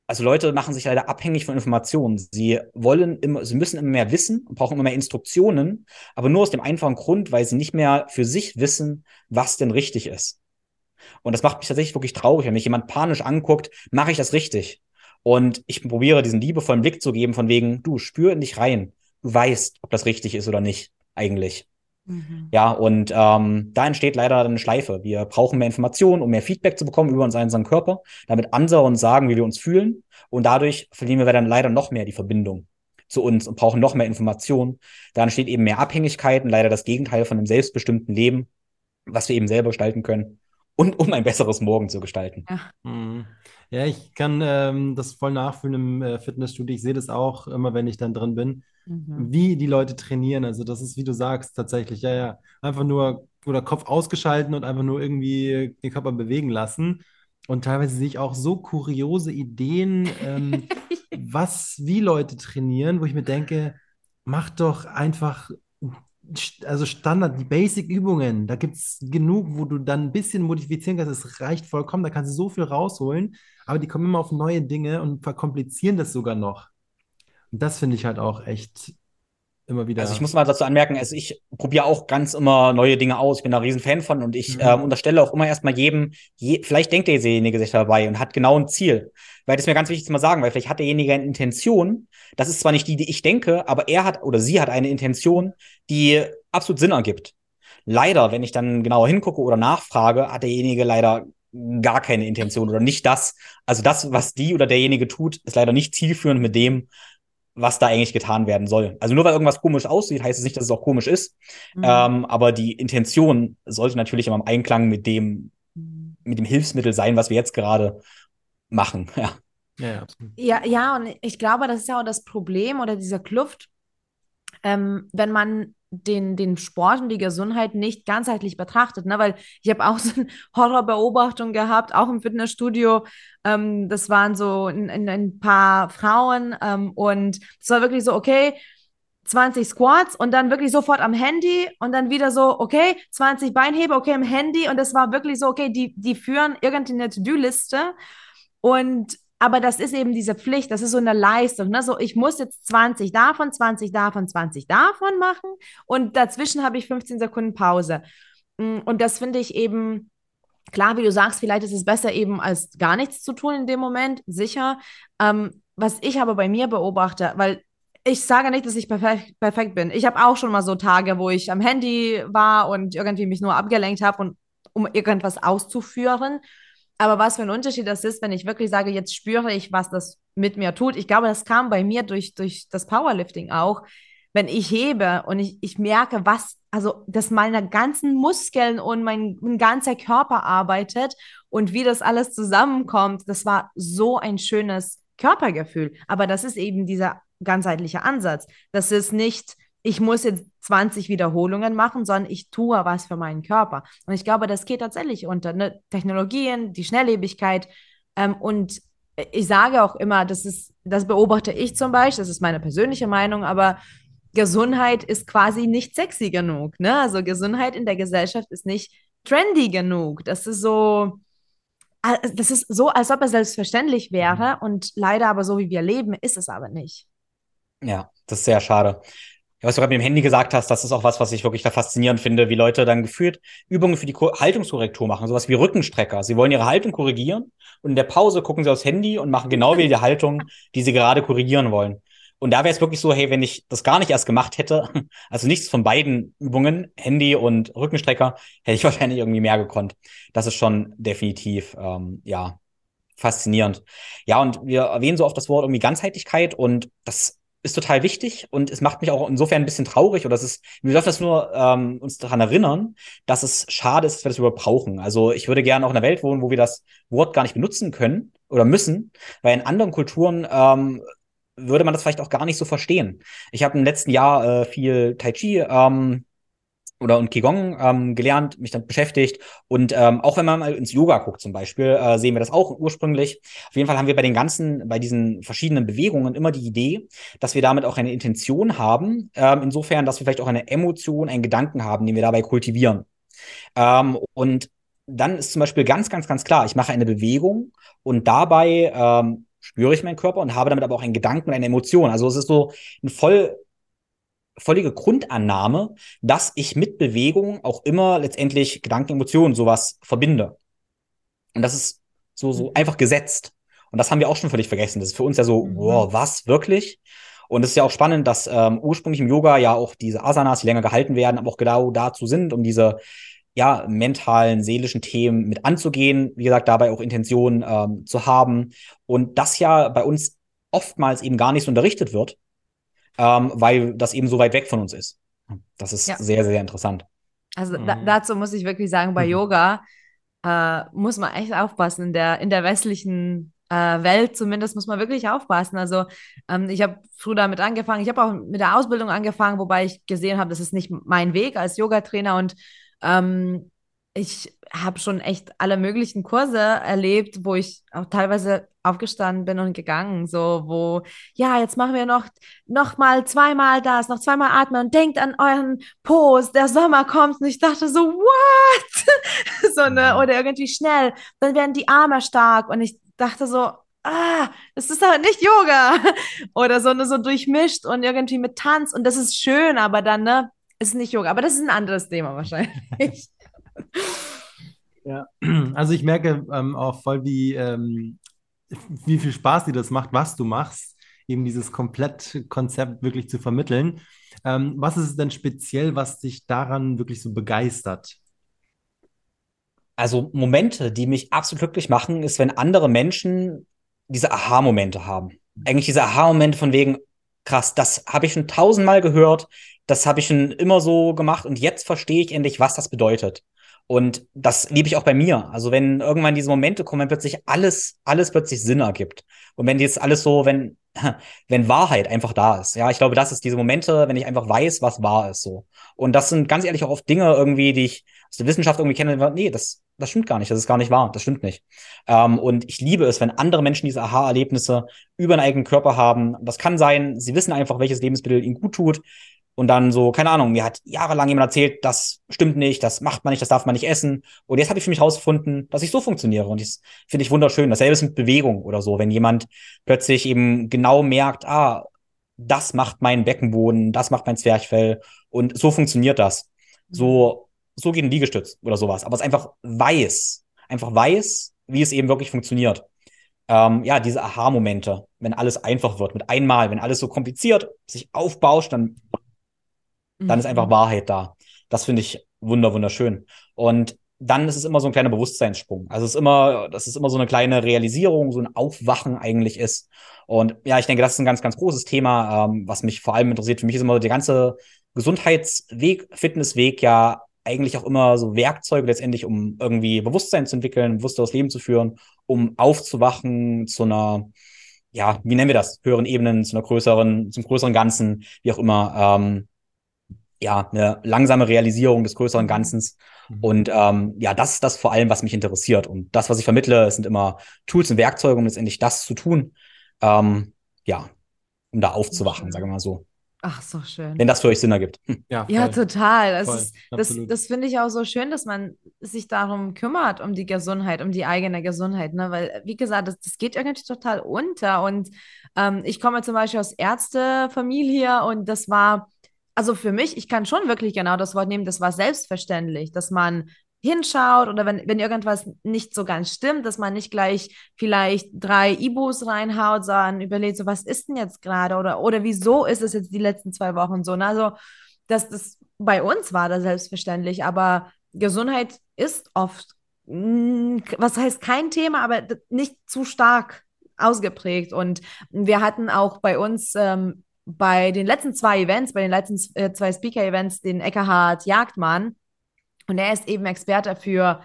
also Leute machen sich leider abhängig von Informationen. Sie wollen immer, sie müssen immer mehr wissen und brauchen immer mehr Instruktionen, aber nur aus dem einfachen Grund, weil sie nicht mehr für sich wissen, was denn richtig ist. Und das macht mich tatsächlich wirklich traurig, wenn mich jemand panisch anguckt, mache ich das richtig? Und ich probiere diesen liebevollen Blick zu geben, von wegen, du spür in dich rein du weißt, ob das richtig ist oder nicht, eigentlich. Mhm. Ja, und ähm, da entsteht leider eine Schleife. Wir brauchen mehr Informationen, um mehr Feedback zu bekommen über unseren Körper, damit andere uns sagen, wie wir uns fühlen. Und dadurch verlieren wir dann leider noch mehr die Verbindung zu uns und brauchen noch mehr Informationen. Da entsteht eben mehr Abhängigkeiten, leider das Gegenteil von einem selbstbestimmten Leben, was wir eben selber gestalten können und um ein besseres Morgen zu gestalten. Ja, mhm. ja ich kann ähm, das voll nachfühlen im äh, Fitnessstudio. Ich sehe das auch immer, wenn ich dann drin bin, mhm. wie die Leute trainieren. Also das ist, wie du sagst, tatsächlich, ja, ja, einfach nur oder Kopf ausgeschalten und einfach nur irgendwie den Körper bewegen lassen. Und teilweise sehe ich auch so kuriose Ideen, ähm, was, wie Leute trainieren, wo ich mir denke, mach doch einfach also Standard, die Basic-Übungen, da gibt es genug, wo du dann ein bisschen modifizieren kannst. Es reicht vollkommen, da kannst du so viel rausholen, aber die kommen immer auf neue Dinge und verkomplizieren das sogar noch. Und das finde ich halt auch echt immer wieder. Also ich muss mal dazu anmerken, also ich probiere auch ganz immer neue Dinge aus. Ich bin da ein riesen Fan von und ich mhm. ähm, unterstelle auch immer erstmal jedem, je, vielleicht denkt derjenige sich dabei und hat genau ein Ziel. Weil das ist mir ganz wichtig zu mal sagen, weil vielleicht hat derjenige eine Intention, das ist zwar nicht die, die ich denke, aber er hat oder sie hat eine Intention, die absolut Sinn ergibt. Leider, wenn ich dann genauer hingucke oder nachfrage, hat derjenige leider gar keine Intention oder nicht das. Also das, was die oder derjenige tut, ist leider nicht zielführend mit dem, was da eigentlich getan werden soll. Also nur weil irgendwas komisch aussieht, heißt es nicht, dass es auch komisch ist. Mhm. Ähm, aber die Intention sollte natürlich immer im Einklang mit dem, mit dem Hilfsmittel sein, was wir jetzt gerade machen. Ja. Ja, ja, ja, und ich glaube, das ist ja auch das Problem oder dieser Kluft, ähm, wenn man den, den Sport und die Gesundheit nicht ganzheitlich betrachtet. Ne? Weil ich habe auch so eine Horrorbeobachtung gehabt, auch im Fitnessstudio. Ähm, das waren so ein, ein, ein paar Frauen ähm, und es war wirklich so, okay, 20 Squats und dann wirklich sofort am Handy und dann wieder so, okay, 20 Beinhebe, okay, am Handy und das war wirklich so, okay, die, die führen irgendeine To-Do-Liste und aber das ist eben diese Pflicht, das ist so eine Leistung. Ne? So, ich muss jetzt 20 davon, 20 davon, 20 davon machen und dazwischen habe ich 15 Sekunden Pause. Mm, und das finde ich eben, klar, wie du sagst, vielleicht ist es besser eben als gar nichts zu tun in dem Moment, sicher. Ähm, was ich aber bei mir beobachte, weil ich sage nicht, dass ich perfekt, perfekt bin. Ich habe auch schon mal so Tage, wo ich am Handy war und irgendwie mich nur abgelenkt habe, um irgendwas auszuführen. Aber was für ein Unterschied das ist, wenn ich wirklich sage, jetzt spüre ich, was das mit mir tut. Ich glaube, das kam bei mir durch, durch das Powerlifting auch. wenn ich hebe und ich, ich merke, was, also, dass meine ganzen Muskeln und mein, mein ganzer Körper arbeitet und wie das alles zusammenkommt, das war so ein schönes Körpergefühl. Aber das ist eben dieser ganzheitliche Ansatz. Das ist nicht, ich muss jetzt 20 Wiederholungen machen, sondern ich tue was für meinen Körper. Und ich glaube, das geht tatsächlich unter ne? Technologien, die Schnelllebigkeit. Ähm, und ich sage auch immer, das ist, das beobachte ich zum Beispiel, das ist meine persönliche Meinung, aber Gesundheit ist quasi nicht sexy genug. Ne? Also Gesundheit in der Gesellschaft ist nicht trendy genug. Das ist so, das ist so, als ob es selbstverständlich wäre und leider aber so, wie wir leben, ist es aber nicht. Ja, das ist sehr schade. Ja, was du gerade mit dem Handy gesagt hast, das ist auch was, was ich wirklich da faszinierend finde, wie Leute dann geführt Übungen für die Haltungskorrektur machen, sowas wie Rückenstrecker. Sie wollen ihre Haltung korrigieren und in der Pause gucken sie aufs Handy und machen genau wie die Haltung, die sie gerade korrigieren wollen. Und da wäre es wirklich so, hey, wenn ich das gar nicht erst gemacht hätte, also nichts von beiden Übungen, Handy und Rückenstrecker, hätte ich wahrscheinlich irgendwie mehr gekonnt. Das ist schon definitiv, ähm, ja, faszinierend. Ja, und wir erwähnen so oft das Wort irgendwie Ganzheitlichkeit und das ist total wichtig und es macht mich auch insofern ein bisschen traurig oder es ist, wir dürfen das nur ähm, uns daran erinnern, dass es schade ist, dass wir das überhaupt brauchen. Also ich würde gerne auch in einer Welt wohnen, wo wir das Wort gar nicht benutzen können oder müssen, weil in anderen Kulturen ähm, würde man das vielleicht auch gar nicht so verstehen. Ich habe im letzten Jahr äh, viel Tai Chi ähm, oder und Qigong ähm, gelernt, mich damit beschäftigt. Und ähm, auch wenn man mal ins Yoga guckt zum Beispiel, äh, sehen wir das auch ursprünglich. Auf jeden Fall haben wir bei den ganzen, bei diesen verschiedenen Bewegungen immer die Idee, dass wir damit auch eine Intention haben. Ähm, insofern, dass wir vielleicht auch eine Emotion, einen Gedanken haben, den wir dabei kultivieren. Ähm, und dann ist zum Beispiel ganz, ganz, ganz klar, ich mache eine Bewegung und dabei ähm, spüre ich meinen Körper und habe damit aber auch einen Gedanken eine Emotion. Also es ist so ein voll völlige Grundannahme, dass ich mit Bewegung auch immer letztendlich Gedanken, Emotionen, sowas verbinde. Und das ist so, so mhm. einfach gesetzt. Und das haben wir auch schon völlig vergessen. Das ist für uns ja so, mhm. wow, was, wirklich? Und es ist ja auch spannend, dass ähm, ursprünglich im Yoga ja auch diese Asanas, die länger gehalten werden, aber auch genau dazu sind, um diese ja, mentalen, seelischen Themen mit anzugehen. Wie gesagt, dabei auch Intentionen ähm, zu haben. Und das ja bei uns oftmals eben gar nicht so unterrichtet wird, ähm, weil das eben so weit weg von uns ist. Das ist ja. sehr, sehr interessant. Also da, mhm. dazu muss ich wirklich sagen, bei mhm. Yoga äh, muss man echt aufpassen. In der, in der westlichen äh, Welt zumindest muss man wirklich aufpassen. Also ähm, ich habe früher damit angefangen. Ich habe auch mit der Ausbildung angefangen, wobei ich gesehen habe, das ist nicht mein Weg als Yogatrainer und ähm, ich habe schon echt alle möglichen Kurse erlebt, wo ich auch teilweise aufgestanden bin und gegangen, so wo ja jetzt machen wir noch noch mal zweimal das, noch zweimal atmen und denkt an euren Post, der Sommer kommt. Und ich dachte so what? So ne mhm. oder irgendwie schnell, dann werden die Arme stark. Und ich dachte so ah, das ist aber nicht Yoga. Oder so ne so durchmischt und irgendwie mit Tanz. Und das ist schön, aber dann ne ist nicht Yoga, aber das ist ein anderes Thema wahrscheinlich. Ja, also ich merke ähm, auch voll, wie, ähm, wie viel Spaß dir das macht, was du machst, eben dieses Komplettkonzept wirklich zu vermitteln. Ähm, was ist es denn speziell, was dich daran wirklich so begeistert? Also Momente, die mich absolut glücklich machen, ist, wenn andere Menschen diese Aha-Momente haben. Eigentlich diese Aha-Momente von wegen, krass, das habe ich schon tausendmal gehört, das habe ich schon immer so gemacht und jetzt verstehe ich endlich, was das bedeutet. Und das liebe ich auch bei mir. Also wenn irgendwann diese Momente kommen, wenn plötzlich alles, alles plötzlich Sinn ergibt. Und wenn jetzt alles so, wenn, wenn Wahrheit einfach da ist. Ja, ich glaube, das ist diese Momente, wenn ich einfach weiß, was wahr ist, so. Und das sind ganz ehrlich auch oft Dinge irgendwie, die ich aus der Wissenschaft irgendwie kenne. Nee, das, das stimmt gar nicht. Das ist gar nicht wahr. Das stimmt nicht. Ähm, und ich liebe es, wenn andere Menschen diese Aha-Erlebnisse über einen eigenen Körper haben. Das kann sein, sie wissen einfach, welches Lebensmittel ihnen gut tut und dann so, keine Ahnung, mir hat jahrelang jemand erzählt, das stimmt nicht, das macht man nicht, das darf man nicht essen. Und jetzt habe ich für mich herausgefunden, dass ich so funktioniere. Und das finde ich wunderschön. Dasselbe ist mit Bewegung oder so. Wenn jemand plötzlich eben genau merkt, ah, das macht mein Beckenboden, das macht mein Zwerchfell und so funktioniert das. So, so geht ein Liegestütz oder sowas. Aber es einfach weiß, einfach weiß, wie es eben wirklich funktioniert. Ähm, ja, diese Aha-Momente, wenn alles einfach wird, mit einmal, wenn alles so kompliziert sich aufbauscht, dann dann mhm. ist einfach Wahrheit da. Das finde ich wunder, wunderschön. Und dann ist es immer so ein kleiner Bewusstseinssprung. Also es ist immer, das ist immer so eine kleine Realisierung, so ein Aufwachen eigentlich ist. Und ja, ich denke, das ist ein ganz, ganz großes Thema, ähm, was mich vor allem interessiert. Für mich ist immer der ganze Gesundheitsweg, Fitnessweg ja eigentlich auch immer so Werkzeuge letztendlich, um irgendwie Bewusstsein zu entwickeln, bewussteres Leben zu führen, um aufzuwachen zu einer, ja, wie nennen wir das, höheren Ebenen, zu einer größeren, zum größeren Ganzen, wie auch immer. Ähm, ja, eine langsame Realisierung des größeren mhm. Ganzens. Mhm. Und ähm, ja, das ist das vor allem, was mich interessiert. Und das, was ich vermittle, sind immer Tools und Werkzeuge, um letztendlich das zu tun. Ähm, ja, um da aufzuwachen, sagen wir mal so. Ach, so schön. Wenn das für euch Sinn ergibt. Hm. Ja, ja, total. Das, ist, das, das finde ich auch so schön, dass man sich darum kümmert, um die Gesundheit, um die eigene Gesundheit. Ne? Weil, wie gesagt, das, das geht irgendwie total unter. Und ähm, ich komme zum Beispiel aus Ärztefamilie und das war also für mich, ich kann schon wirklich genau das Wort nehmen, das war selbstverständlich, dass man hinschaut oder wenn, wenn irgendwas nicht so ganz stimmt, dass man nicht gleich vielleicht drei Ibus reinhaut, sondern überlegt, so was ist denn jetzt gerade oder, oder wieso ist es jetzt die letzten zwei Wochen so. Ne? Also das, das bei uns war das selbstverständlich, aber Gesundheit ist oft, hm, was heißt kein Thema, aber nicht zu stark ausgeprägt. Und wir hatten auch bei uns ähm, bei den letzten zwei Events, bei den letzten äh, zwei Speaker-Events, den Eckhard Jagdmann. Und er ist eben Experte für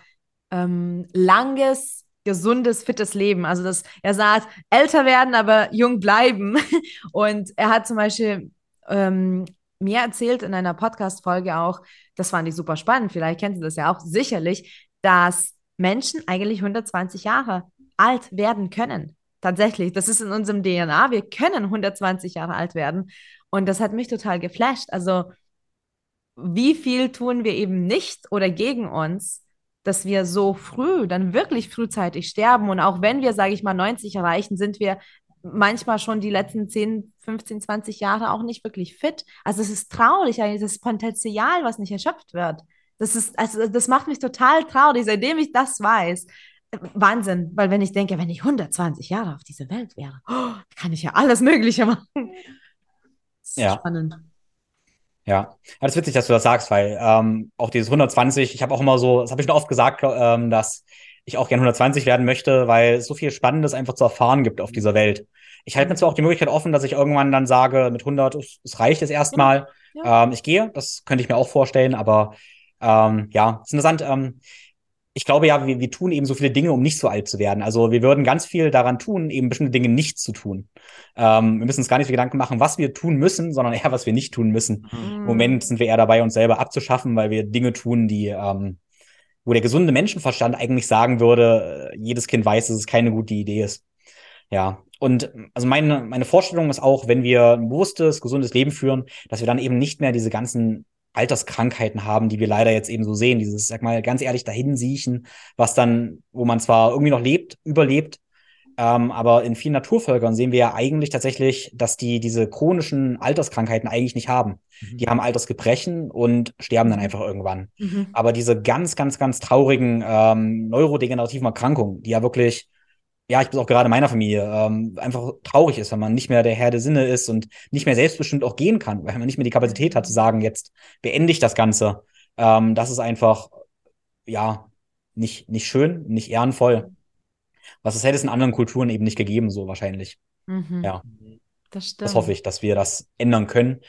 ähm, langes, gesundes, fittes Leben. Also das, er sagt, älter werden, aber jung bleiben. Und er hat zum Beispiel ähm, mir erzählt in einer Podcast-Folge auch, das fand ich super spannend, vielleicht kennt ihr das ja auch sicherlich, dass Menschen eigentlich 120 Jahre alt werden können. Tatsächlich, das ist in unserem DNA. Wir können 120 Jahre alt werden. Und das hat mich total geflasht. Also, wie viel tun wir eben nicht oder gegen uns, dass wir so früh, dann wirklich frühzeitig sterben. Und auch wenn wir, sage ich mal, 90 erreichen, sind wir manchmal schon die letzten 10, 15, 20 Jahre auch nicht wirklich fit. Also es ist traurig eigentlich, das Potenzial, was nicht erschöpft wird. Das ist, also das macht mich total traurig, seitdem ich das weiß. Wahnsinn, weil wenn ich denke, wenn ich 120 Jahre auf dieser Welt wäre, oh, kann ich ja alles Mögliche machen. ja. Spannend. Ja, das ist witzig, dass du das sagst, weil ähm, auch dieses 120, ich habe auch immer so, das habe ich schon oft gesagt, ähm, dass ich auch gerne 120 werden möchte, weil es so viel Spannendes einfach zu erfahren gibt auf dieser Welt. Ich halte mir zwar auch die Möglichkeit offen, dass ich irgendwann dann sage, mit 100, es reicht jetzt erstmal, ja. ja. ähm, ich gehe, das könnte ich mir auch vorstellen, aber ähm, ja, es ist interessant. Ähm, ich glaube ja, wir, wir tun eben so viele Dinge, um nicht so alt zu werden. Also wir würden ganz viel daran tun, eben bestimmte Dinge nicht zu tun. Ähm, wir müssen uns gar nicht so Gedanken machen, was wir tun müssen, sondern eher, was wir nicht tun müssen. Mhm. Im Moment sind wir eher dabei, uns selber abzuschaffen, weil wir Dinge tun, die, ähm, wo der gesunde Menschenverstand eigentlich sagen würde, äh, jedes Kind weiß, dass es keine gute Idee ist. Ja. Und also meine, meine Vorstellung ist auch, wenn wir ein bewusstes, gesundes Leben führen, dass wir dann eben nicht mehr diese ganzen Alterskrankheiten haben, die wir leider jetzt eben so sehen. Dieses, sag mal, ganz ehrlich, dahin siechen, was dann, wo man zwar irgendwie noch lebt, überlebt, ähm, aber in vielen Naturvölkern sehen wir ja eigentlich tatsächlich, dass die diese chronischen Alterskrankheiten eigentlich nicht haben. Mhm. Die haben Altersgebrechen und sterben dann einfach irgendwann. Mhm. Aber diese ganz, ganz, ganz traurigen ähm, neurodegenerativen Erkrankungen, die ja wirklich ja, ich bin auch gerade meiner Familie, ähm, einfach traurig ist, wenn man nicht mehr der Herr der Sinne ist und nicht mehr selbstbestimmt auch gehen kann, weil man nicht mehr die Kapazität hat zu sagen, jetzt beende ich das Ganze. Ähm, das ist einfach, ja, nicht, nicht schön, nicht ehrenvoll. Was es hätte es in anderen Kulturen eben nicht gegeben, so wahrscheinlich. Mhm. Ja. Das stimmt. Das hoffe ich, dass wir das ändern können.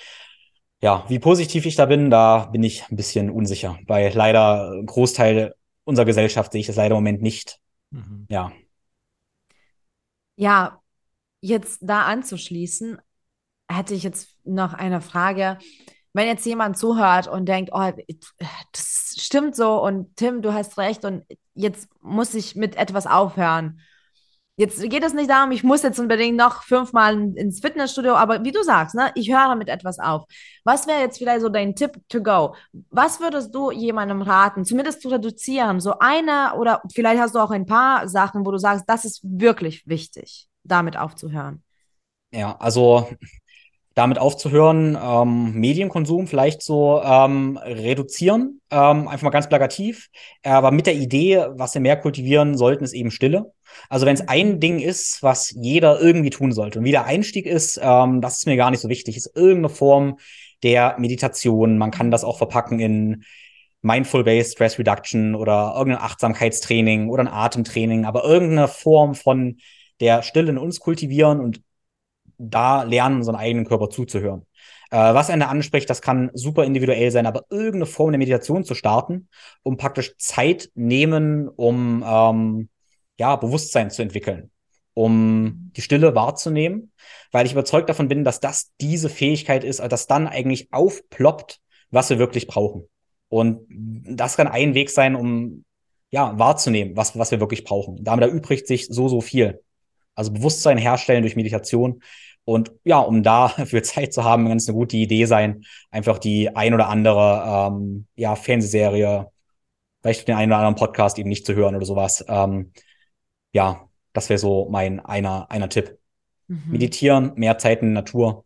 Ja, wie positiv ich da bin, da bin ich ein bisschen unsicher, weil leider ein Großteil unserer Gesellschaft sehe ich das leider im Moment nicht. Mhm. Ja. Ja, jetzt da anzuschließen, hätte ich jetzt noch eine Frage. Wenn jetzt jemand zuhört und denkt, oh, das stimmt so und Tim, du hast recht und jetzt muss ich mit etwas aufhören. Jetzt geht es nicht darum, ich muss jetzt unbedingt noch fünfmal ins Fitnessstudio, aber wie du sagst, ne, ich höre mit etwas auf. Was wäre jetzt vielleicht so dein Tipp to go? Was würdest du jemandem raten, zumindest zu reduzieren? So eine oder vielleicht hast du auch ein paar Sachen, wo du sagst, das ist wirklich wichtig, damit aufzuhören. Ja, also damit aufzuhören, ähm, Medienkonsum vielleicht so ähm, reduzieren, ähm, einfach mal ganz plakativ, aber mit der Idee, was wir mehr kultivieren sollten, ist eben Stille. Also wenn es ein Ding ist, was jeder irgendwie tun sollte und wie der Einstieg ist, ähm, das ist mir gar nicht so wichtig, ist irgendeine Form der Meditation. Man kann das auch verpacken in Mindful-Based Stress Reduction oder irgendein Achtsamkeitstraining oder ein Atemtraining, aber irgendeine Form von der Stille in uns kultivieren und da lernen, unseren eigenen Körper zuzuhören. Äh, was einer anspricht, das kann super individuell sein, aber irgendeine Form der Meditation zu starten, um praktisch Zeit nehmen, um ähm, ja, Bewusstsein zu entwickeln, um die Stille wahrzunehmen, weil ich überzeugt davon bin, dass das diese Fähigkeit ist, dass dann eigentlich aufploppt, was wir wirklich brauchen. Und das kann ein Weg sein, um ja, wahrzunehmen, was, was wir wirklich brauchen. Damit erübrigt sich so, so viel. Also Bewusstsein herstellen durch Meditation. Und ja, um dafür Zeit zu haben, kann es eine gute Idee sein, einfach die ein oder andere ähm, ja, Fernsehserie, vielleicht den einen oder anderen Podcast eben nicht zu hören oder sowas. Ähm, ja, das wäre so mein einer, einer Tipp. Mhm. Meditieren, mehr Zeit in der Natur.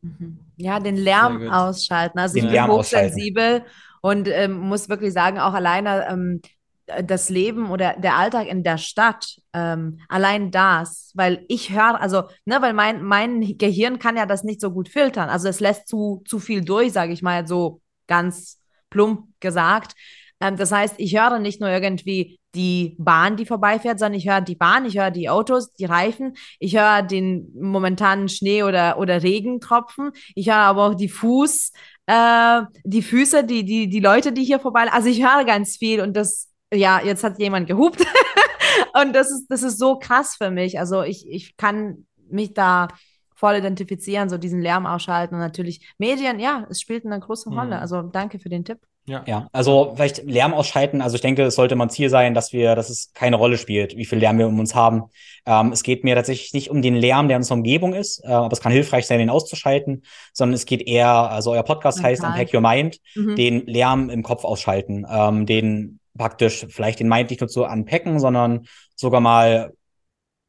Mhm. Ja, den Lärm ausschalten. Also den ich bin hochsensibel und ähm, muss wirklich sagen, auch alleine ähm, das Leben oder der Alltag in der Stadt, ähm, allein das, weil ich höre, also, ne, weil mein, mein Gehirn kann ja das nicht so gut filtern. Also es lässt zu, zu viel durch, sage ich mal, so ganz plump gesagt. Ähm, das heißt, ich höre nicht nur irgendwie die Bahn, die vorbeifährt, sondern ich höre die Bahn, ich höre die Autos, die Reifen, ich höre den momentanen Schnee oder, oder Regentropfen, ich höre aber auch die Fuß, äh, die Füße, die, die, die Leute, die hier vorbei, also ich höre ganz viel und das, ja, jetzt hat jemand gehupt und das ist, das ist so krass für mich, also ich, ich kann mich da voll identifizieren, so diesen Lärm ausschalten und natürlich Medien, ja, es spielt eine große Rolle, mhm. also danke für den Tipp. Ja. ja, also vielleicht Lärm ausschalten. Also ich denke, es sollte mal Ziel sein, dass wir, dass es keine Rolle spielt, wie viel Lärm wir um uns haben. Ähm, es geht mir tatsächlich nicht um den Lärm, der in unserer Umgebung ist, äh, aber es kann hilfreich sein, den auszuschalten, sondern es geht eher, also euer Podcast okay. heißt Unpack Your Mind, mhm. den Lärm im Kopf ausschalten, ähm, den praktisch vielleicht den Mind nicht nur zu unpacken, sondern sogar mal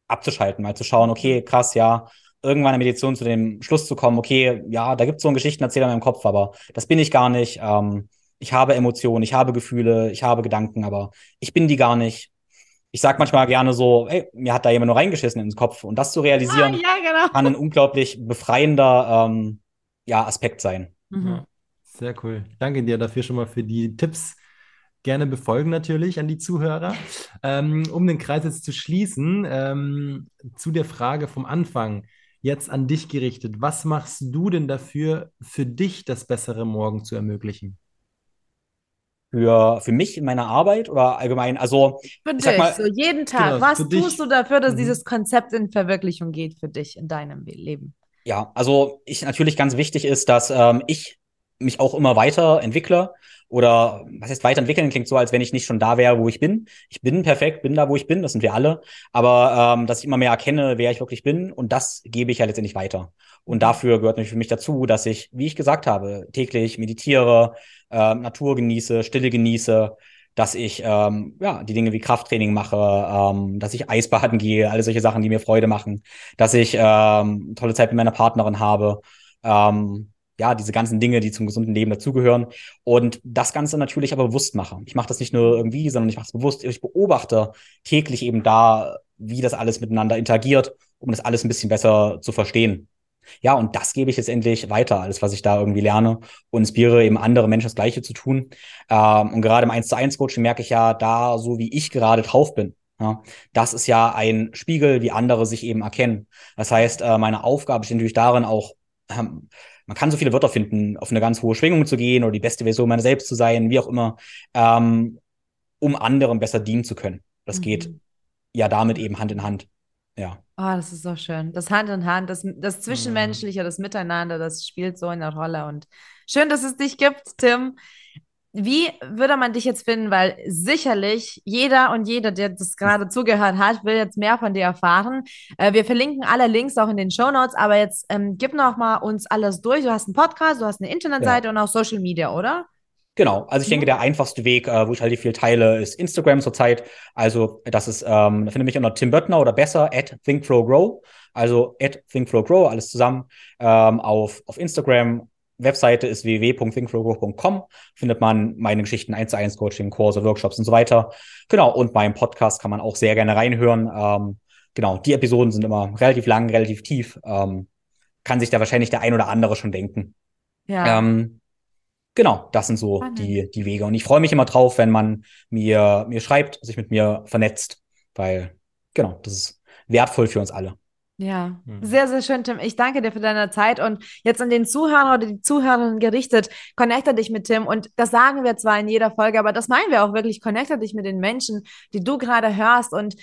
abzuschalten, mal zu schauen, okay, krass, ja, irgendwann in der Meditation zu dem Schluss zu kommen, okay, ja, da gibt es so einen Geschichtenerzähler in meinem Kopf, aber das bin ich gar nicht. Ähm, ich habe Emotionen, ich habe Gefühle, ich habe Gedanken, aber ich bin die gar nicht. Ich sag manchmal gerne so, ey, mir hat da jemand nur reingeschissen ins Kopf. Und das zu realisieren, ah, ja, genau. kann ein unglaublich befreiender ähm, ja, Aspekt sein. Mhm. Sehr cool. Danke dir dafür schon mal für die Tipps. Gerne befolgen natürlich an die Zuhörer. Ähm, um den Kreis jetzt zu schließen, ähm, zu der Frage vom Anfang, jetzt an dich gerichtet. Was machst du denn dafür, für dich das bessere Morgen zu ermöglichen? für, für mich in meiner Arbeit oder allgemein? Also, für dich, mal, so jeden Tag. Genau, Was tust dich. du dafür, dass mhm. dieses Konzept in Verwirklichung geht für dich in deinem Leben? Ja, also ich natürlich ganz wichtig ist, dass ähm, ich mich auch immer weiterentwickle oder was heißt weiterentwickeln klingt so, als wenn ich nicht schon da wäre, wo ich bin. Ich bin perfekt, bin da, wo ich bin, das sind wir alle. Aber ähm, dass ich immer mehr erkenne, wer ich wirklich bin und das gebe ich ja letztendlich weiter. Und dafür gehört natürlich für mich dazu, dass ich, wie ich gesagt habe, täglich meditiere, äh, Natur genieße, Stille genieße, dass ich ähm, ja die Dinge wie Krafttraining mache, ähm, dass ich Eisbaden gehe, alle solche Sachen, die mir Freude machen, dass ich ähm, tolle Zeit mit meiner Partnerin habe. Ähm, ja, diese ganzen Dinge, die zum gesunden Leben dazugehören. Und das Ganze natürlich aber bewusst mache. Ich mache das nicht nur irgendwie, sondern ich mache es bewusst. Ich beobachte täglich eben da, wie das alles miteinander interagiert, um das alles ein bisschen besser zu verstehen. Ja, und das gebe ich jetzt endlich weiter, alles, was ich da irgendwie lerne und inspiriere eben andere Menschen das Gleiche zu tun. Ähm, und gerade im 1 zu 1 Coaching merke ich ja da, so wie ich gerade drauf bin. Ja, das ist ja ein Spiegel, wie andere sich eben erkennen. Das heißt, äh, meine Aufgabe besteht natürlich darin, auch, ähm, man kann so viele Wörter finden, auf eine ganz hohe Schwingung zu gehen oder die beste Version meiner selbst zu sein, wie auch immer, ähm, um anderen besser dienen zu können. Das mhm. geht ja damit eben Hand in Hand. Ja. Oh, das ist so schön. Das Hand in Hand, das, das Zwischenmenschliche, das Miteinander, das spielt so eine Rolle. Und schön, dass es dich gibt, Tim. Wie würde man dich jetzt finden? Weil sicherlich jeder und jeder, der das gerade zugehört hat, will jetzt mehr von dir erfahren. Äh, wir verlinken alle Links auch in den Show Notes, aber jetzt ähm, gib noch mal uns alles durch. Du hast einen Podcast, du hast eine Internetseite ja. und auch Social Media, oder? Genau, also ich denke, mhm. der einfachste Weg, äh, wo ich halt viel teile, ist Instagram zurzeit. Also das ist, ähm, da findet mich unter Tim Böttner oder besser at ThinkFlowGrow. Also at ThinkFlowGrow, alles zusammen ähm, auf, auf Instagram. Webseite ist www.thinkflowgrow.com. Findet man meine Geschichten 1 zu 1 Coaching, Kurse, Workshops und so weiter. Genau, und meinen Podcast kann man auch sehr gerne reinhören. Ähm, genau, die Episoden sind immer relativ lang, relativ tief. Ähm, kann sich da wahrscheinlich der ein oder andere schon denken. Ja. Ähm, genau, das sind so die, die Wege. Und ich freue mich immer drauf, wenn man mir, mir schreibt, sich mit mir vernetzt, weil, genau, das ist wertvoll für uns alle. Ja, mhm. sehr, sehr schön, Tim. Ich danke dir für deine Zeit. Und jetzt an den Zuhörer oder die Zuhörerinnen gerichtet, connecte dich mit Tim. Und das sagen wir zwar in jeder Folge, aber das meinen wir auch wirklich, connecte dich mit den Menschen, die du gerade hörst. Und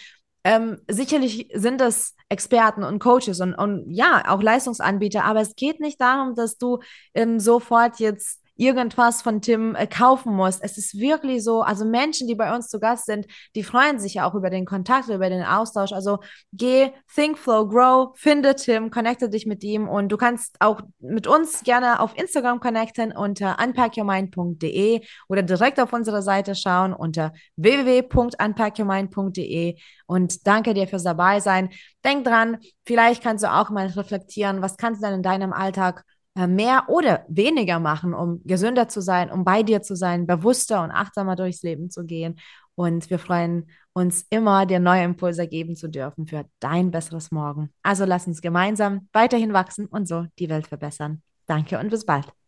ähm, sicherlich sind es Experten und Coaches und, und ja, auch Leistungsanbieter, aber es geht nicht darum, dass du ähm, sofort jetzt irgendwas von Tim äh, kaufen musst. Es ist wirklich so, also Menschen, die bei uns zu Gast sind, die freuen sich ja auch über den Kontakt, über den Austausch. Also geh, think, flow, grow, finde Tim, connecte dich mit ihm und du kannst auch mit uns gerne auf Instagram connecten unter unpackyourmind.de oder direkt auf unsere Seite schauen unter www.unpackyourmind.de und danke dir fürs dabei sein. Denk dran, vielleicht kannst du auch mal reflektieren, was kannst du denn in deinem Alltag mehr oder weniger machen, um gesünder zu sein, um bei dir zu sein, bewusster und achtsamer durchs Leben zu gehen. Und wir freuen uns immer, dir neue Impulse geben zu dürfen für dein besseres Morgen. Also lass uns gemeinsam weiterhin wachsen und so die Welt verbessern. Danke und bis bald.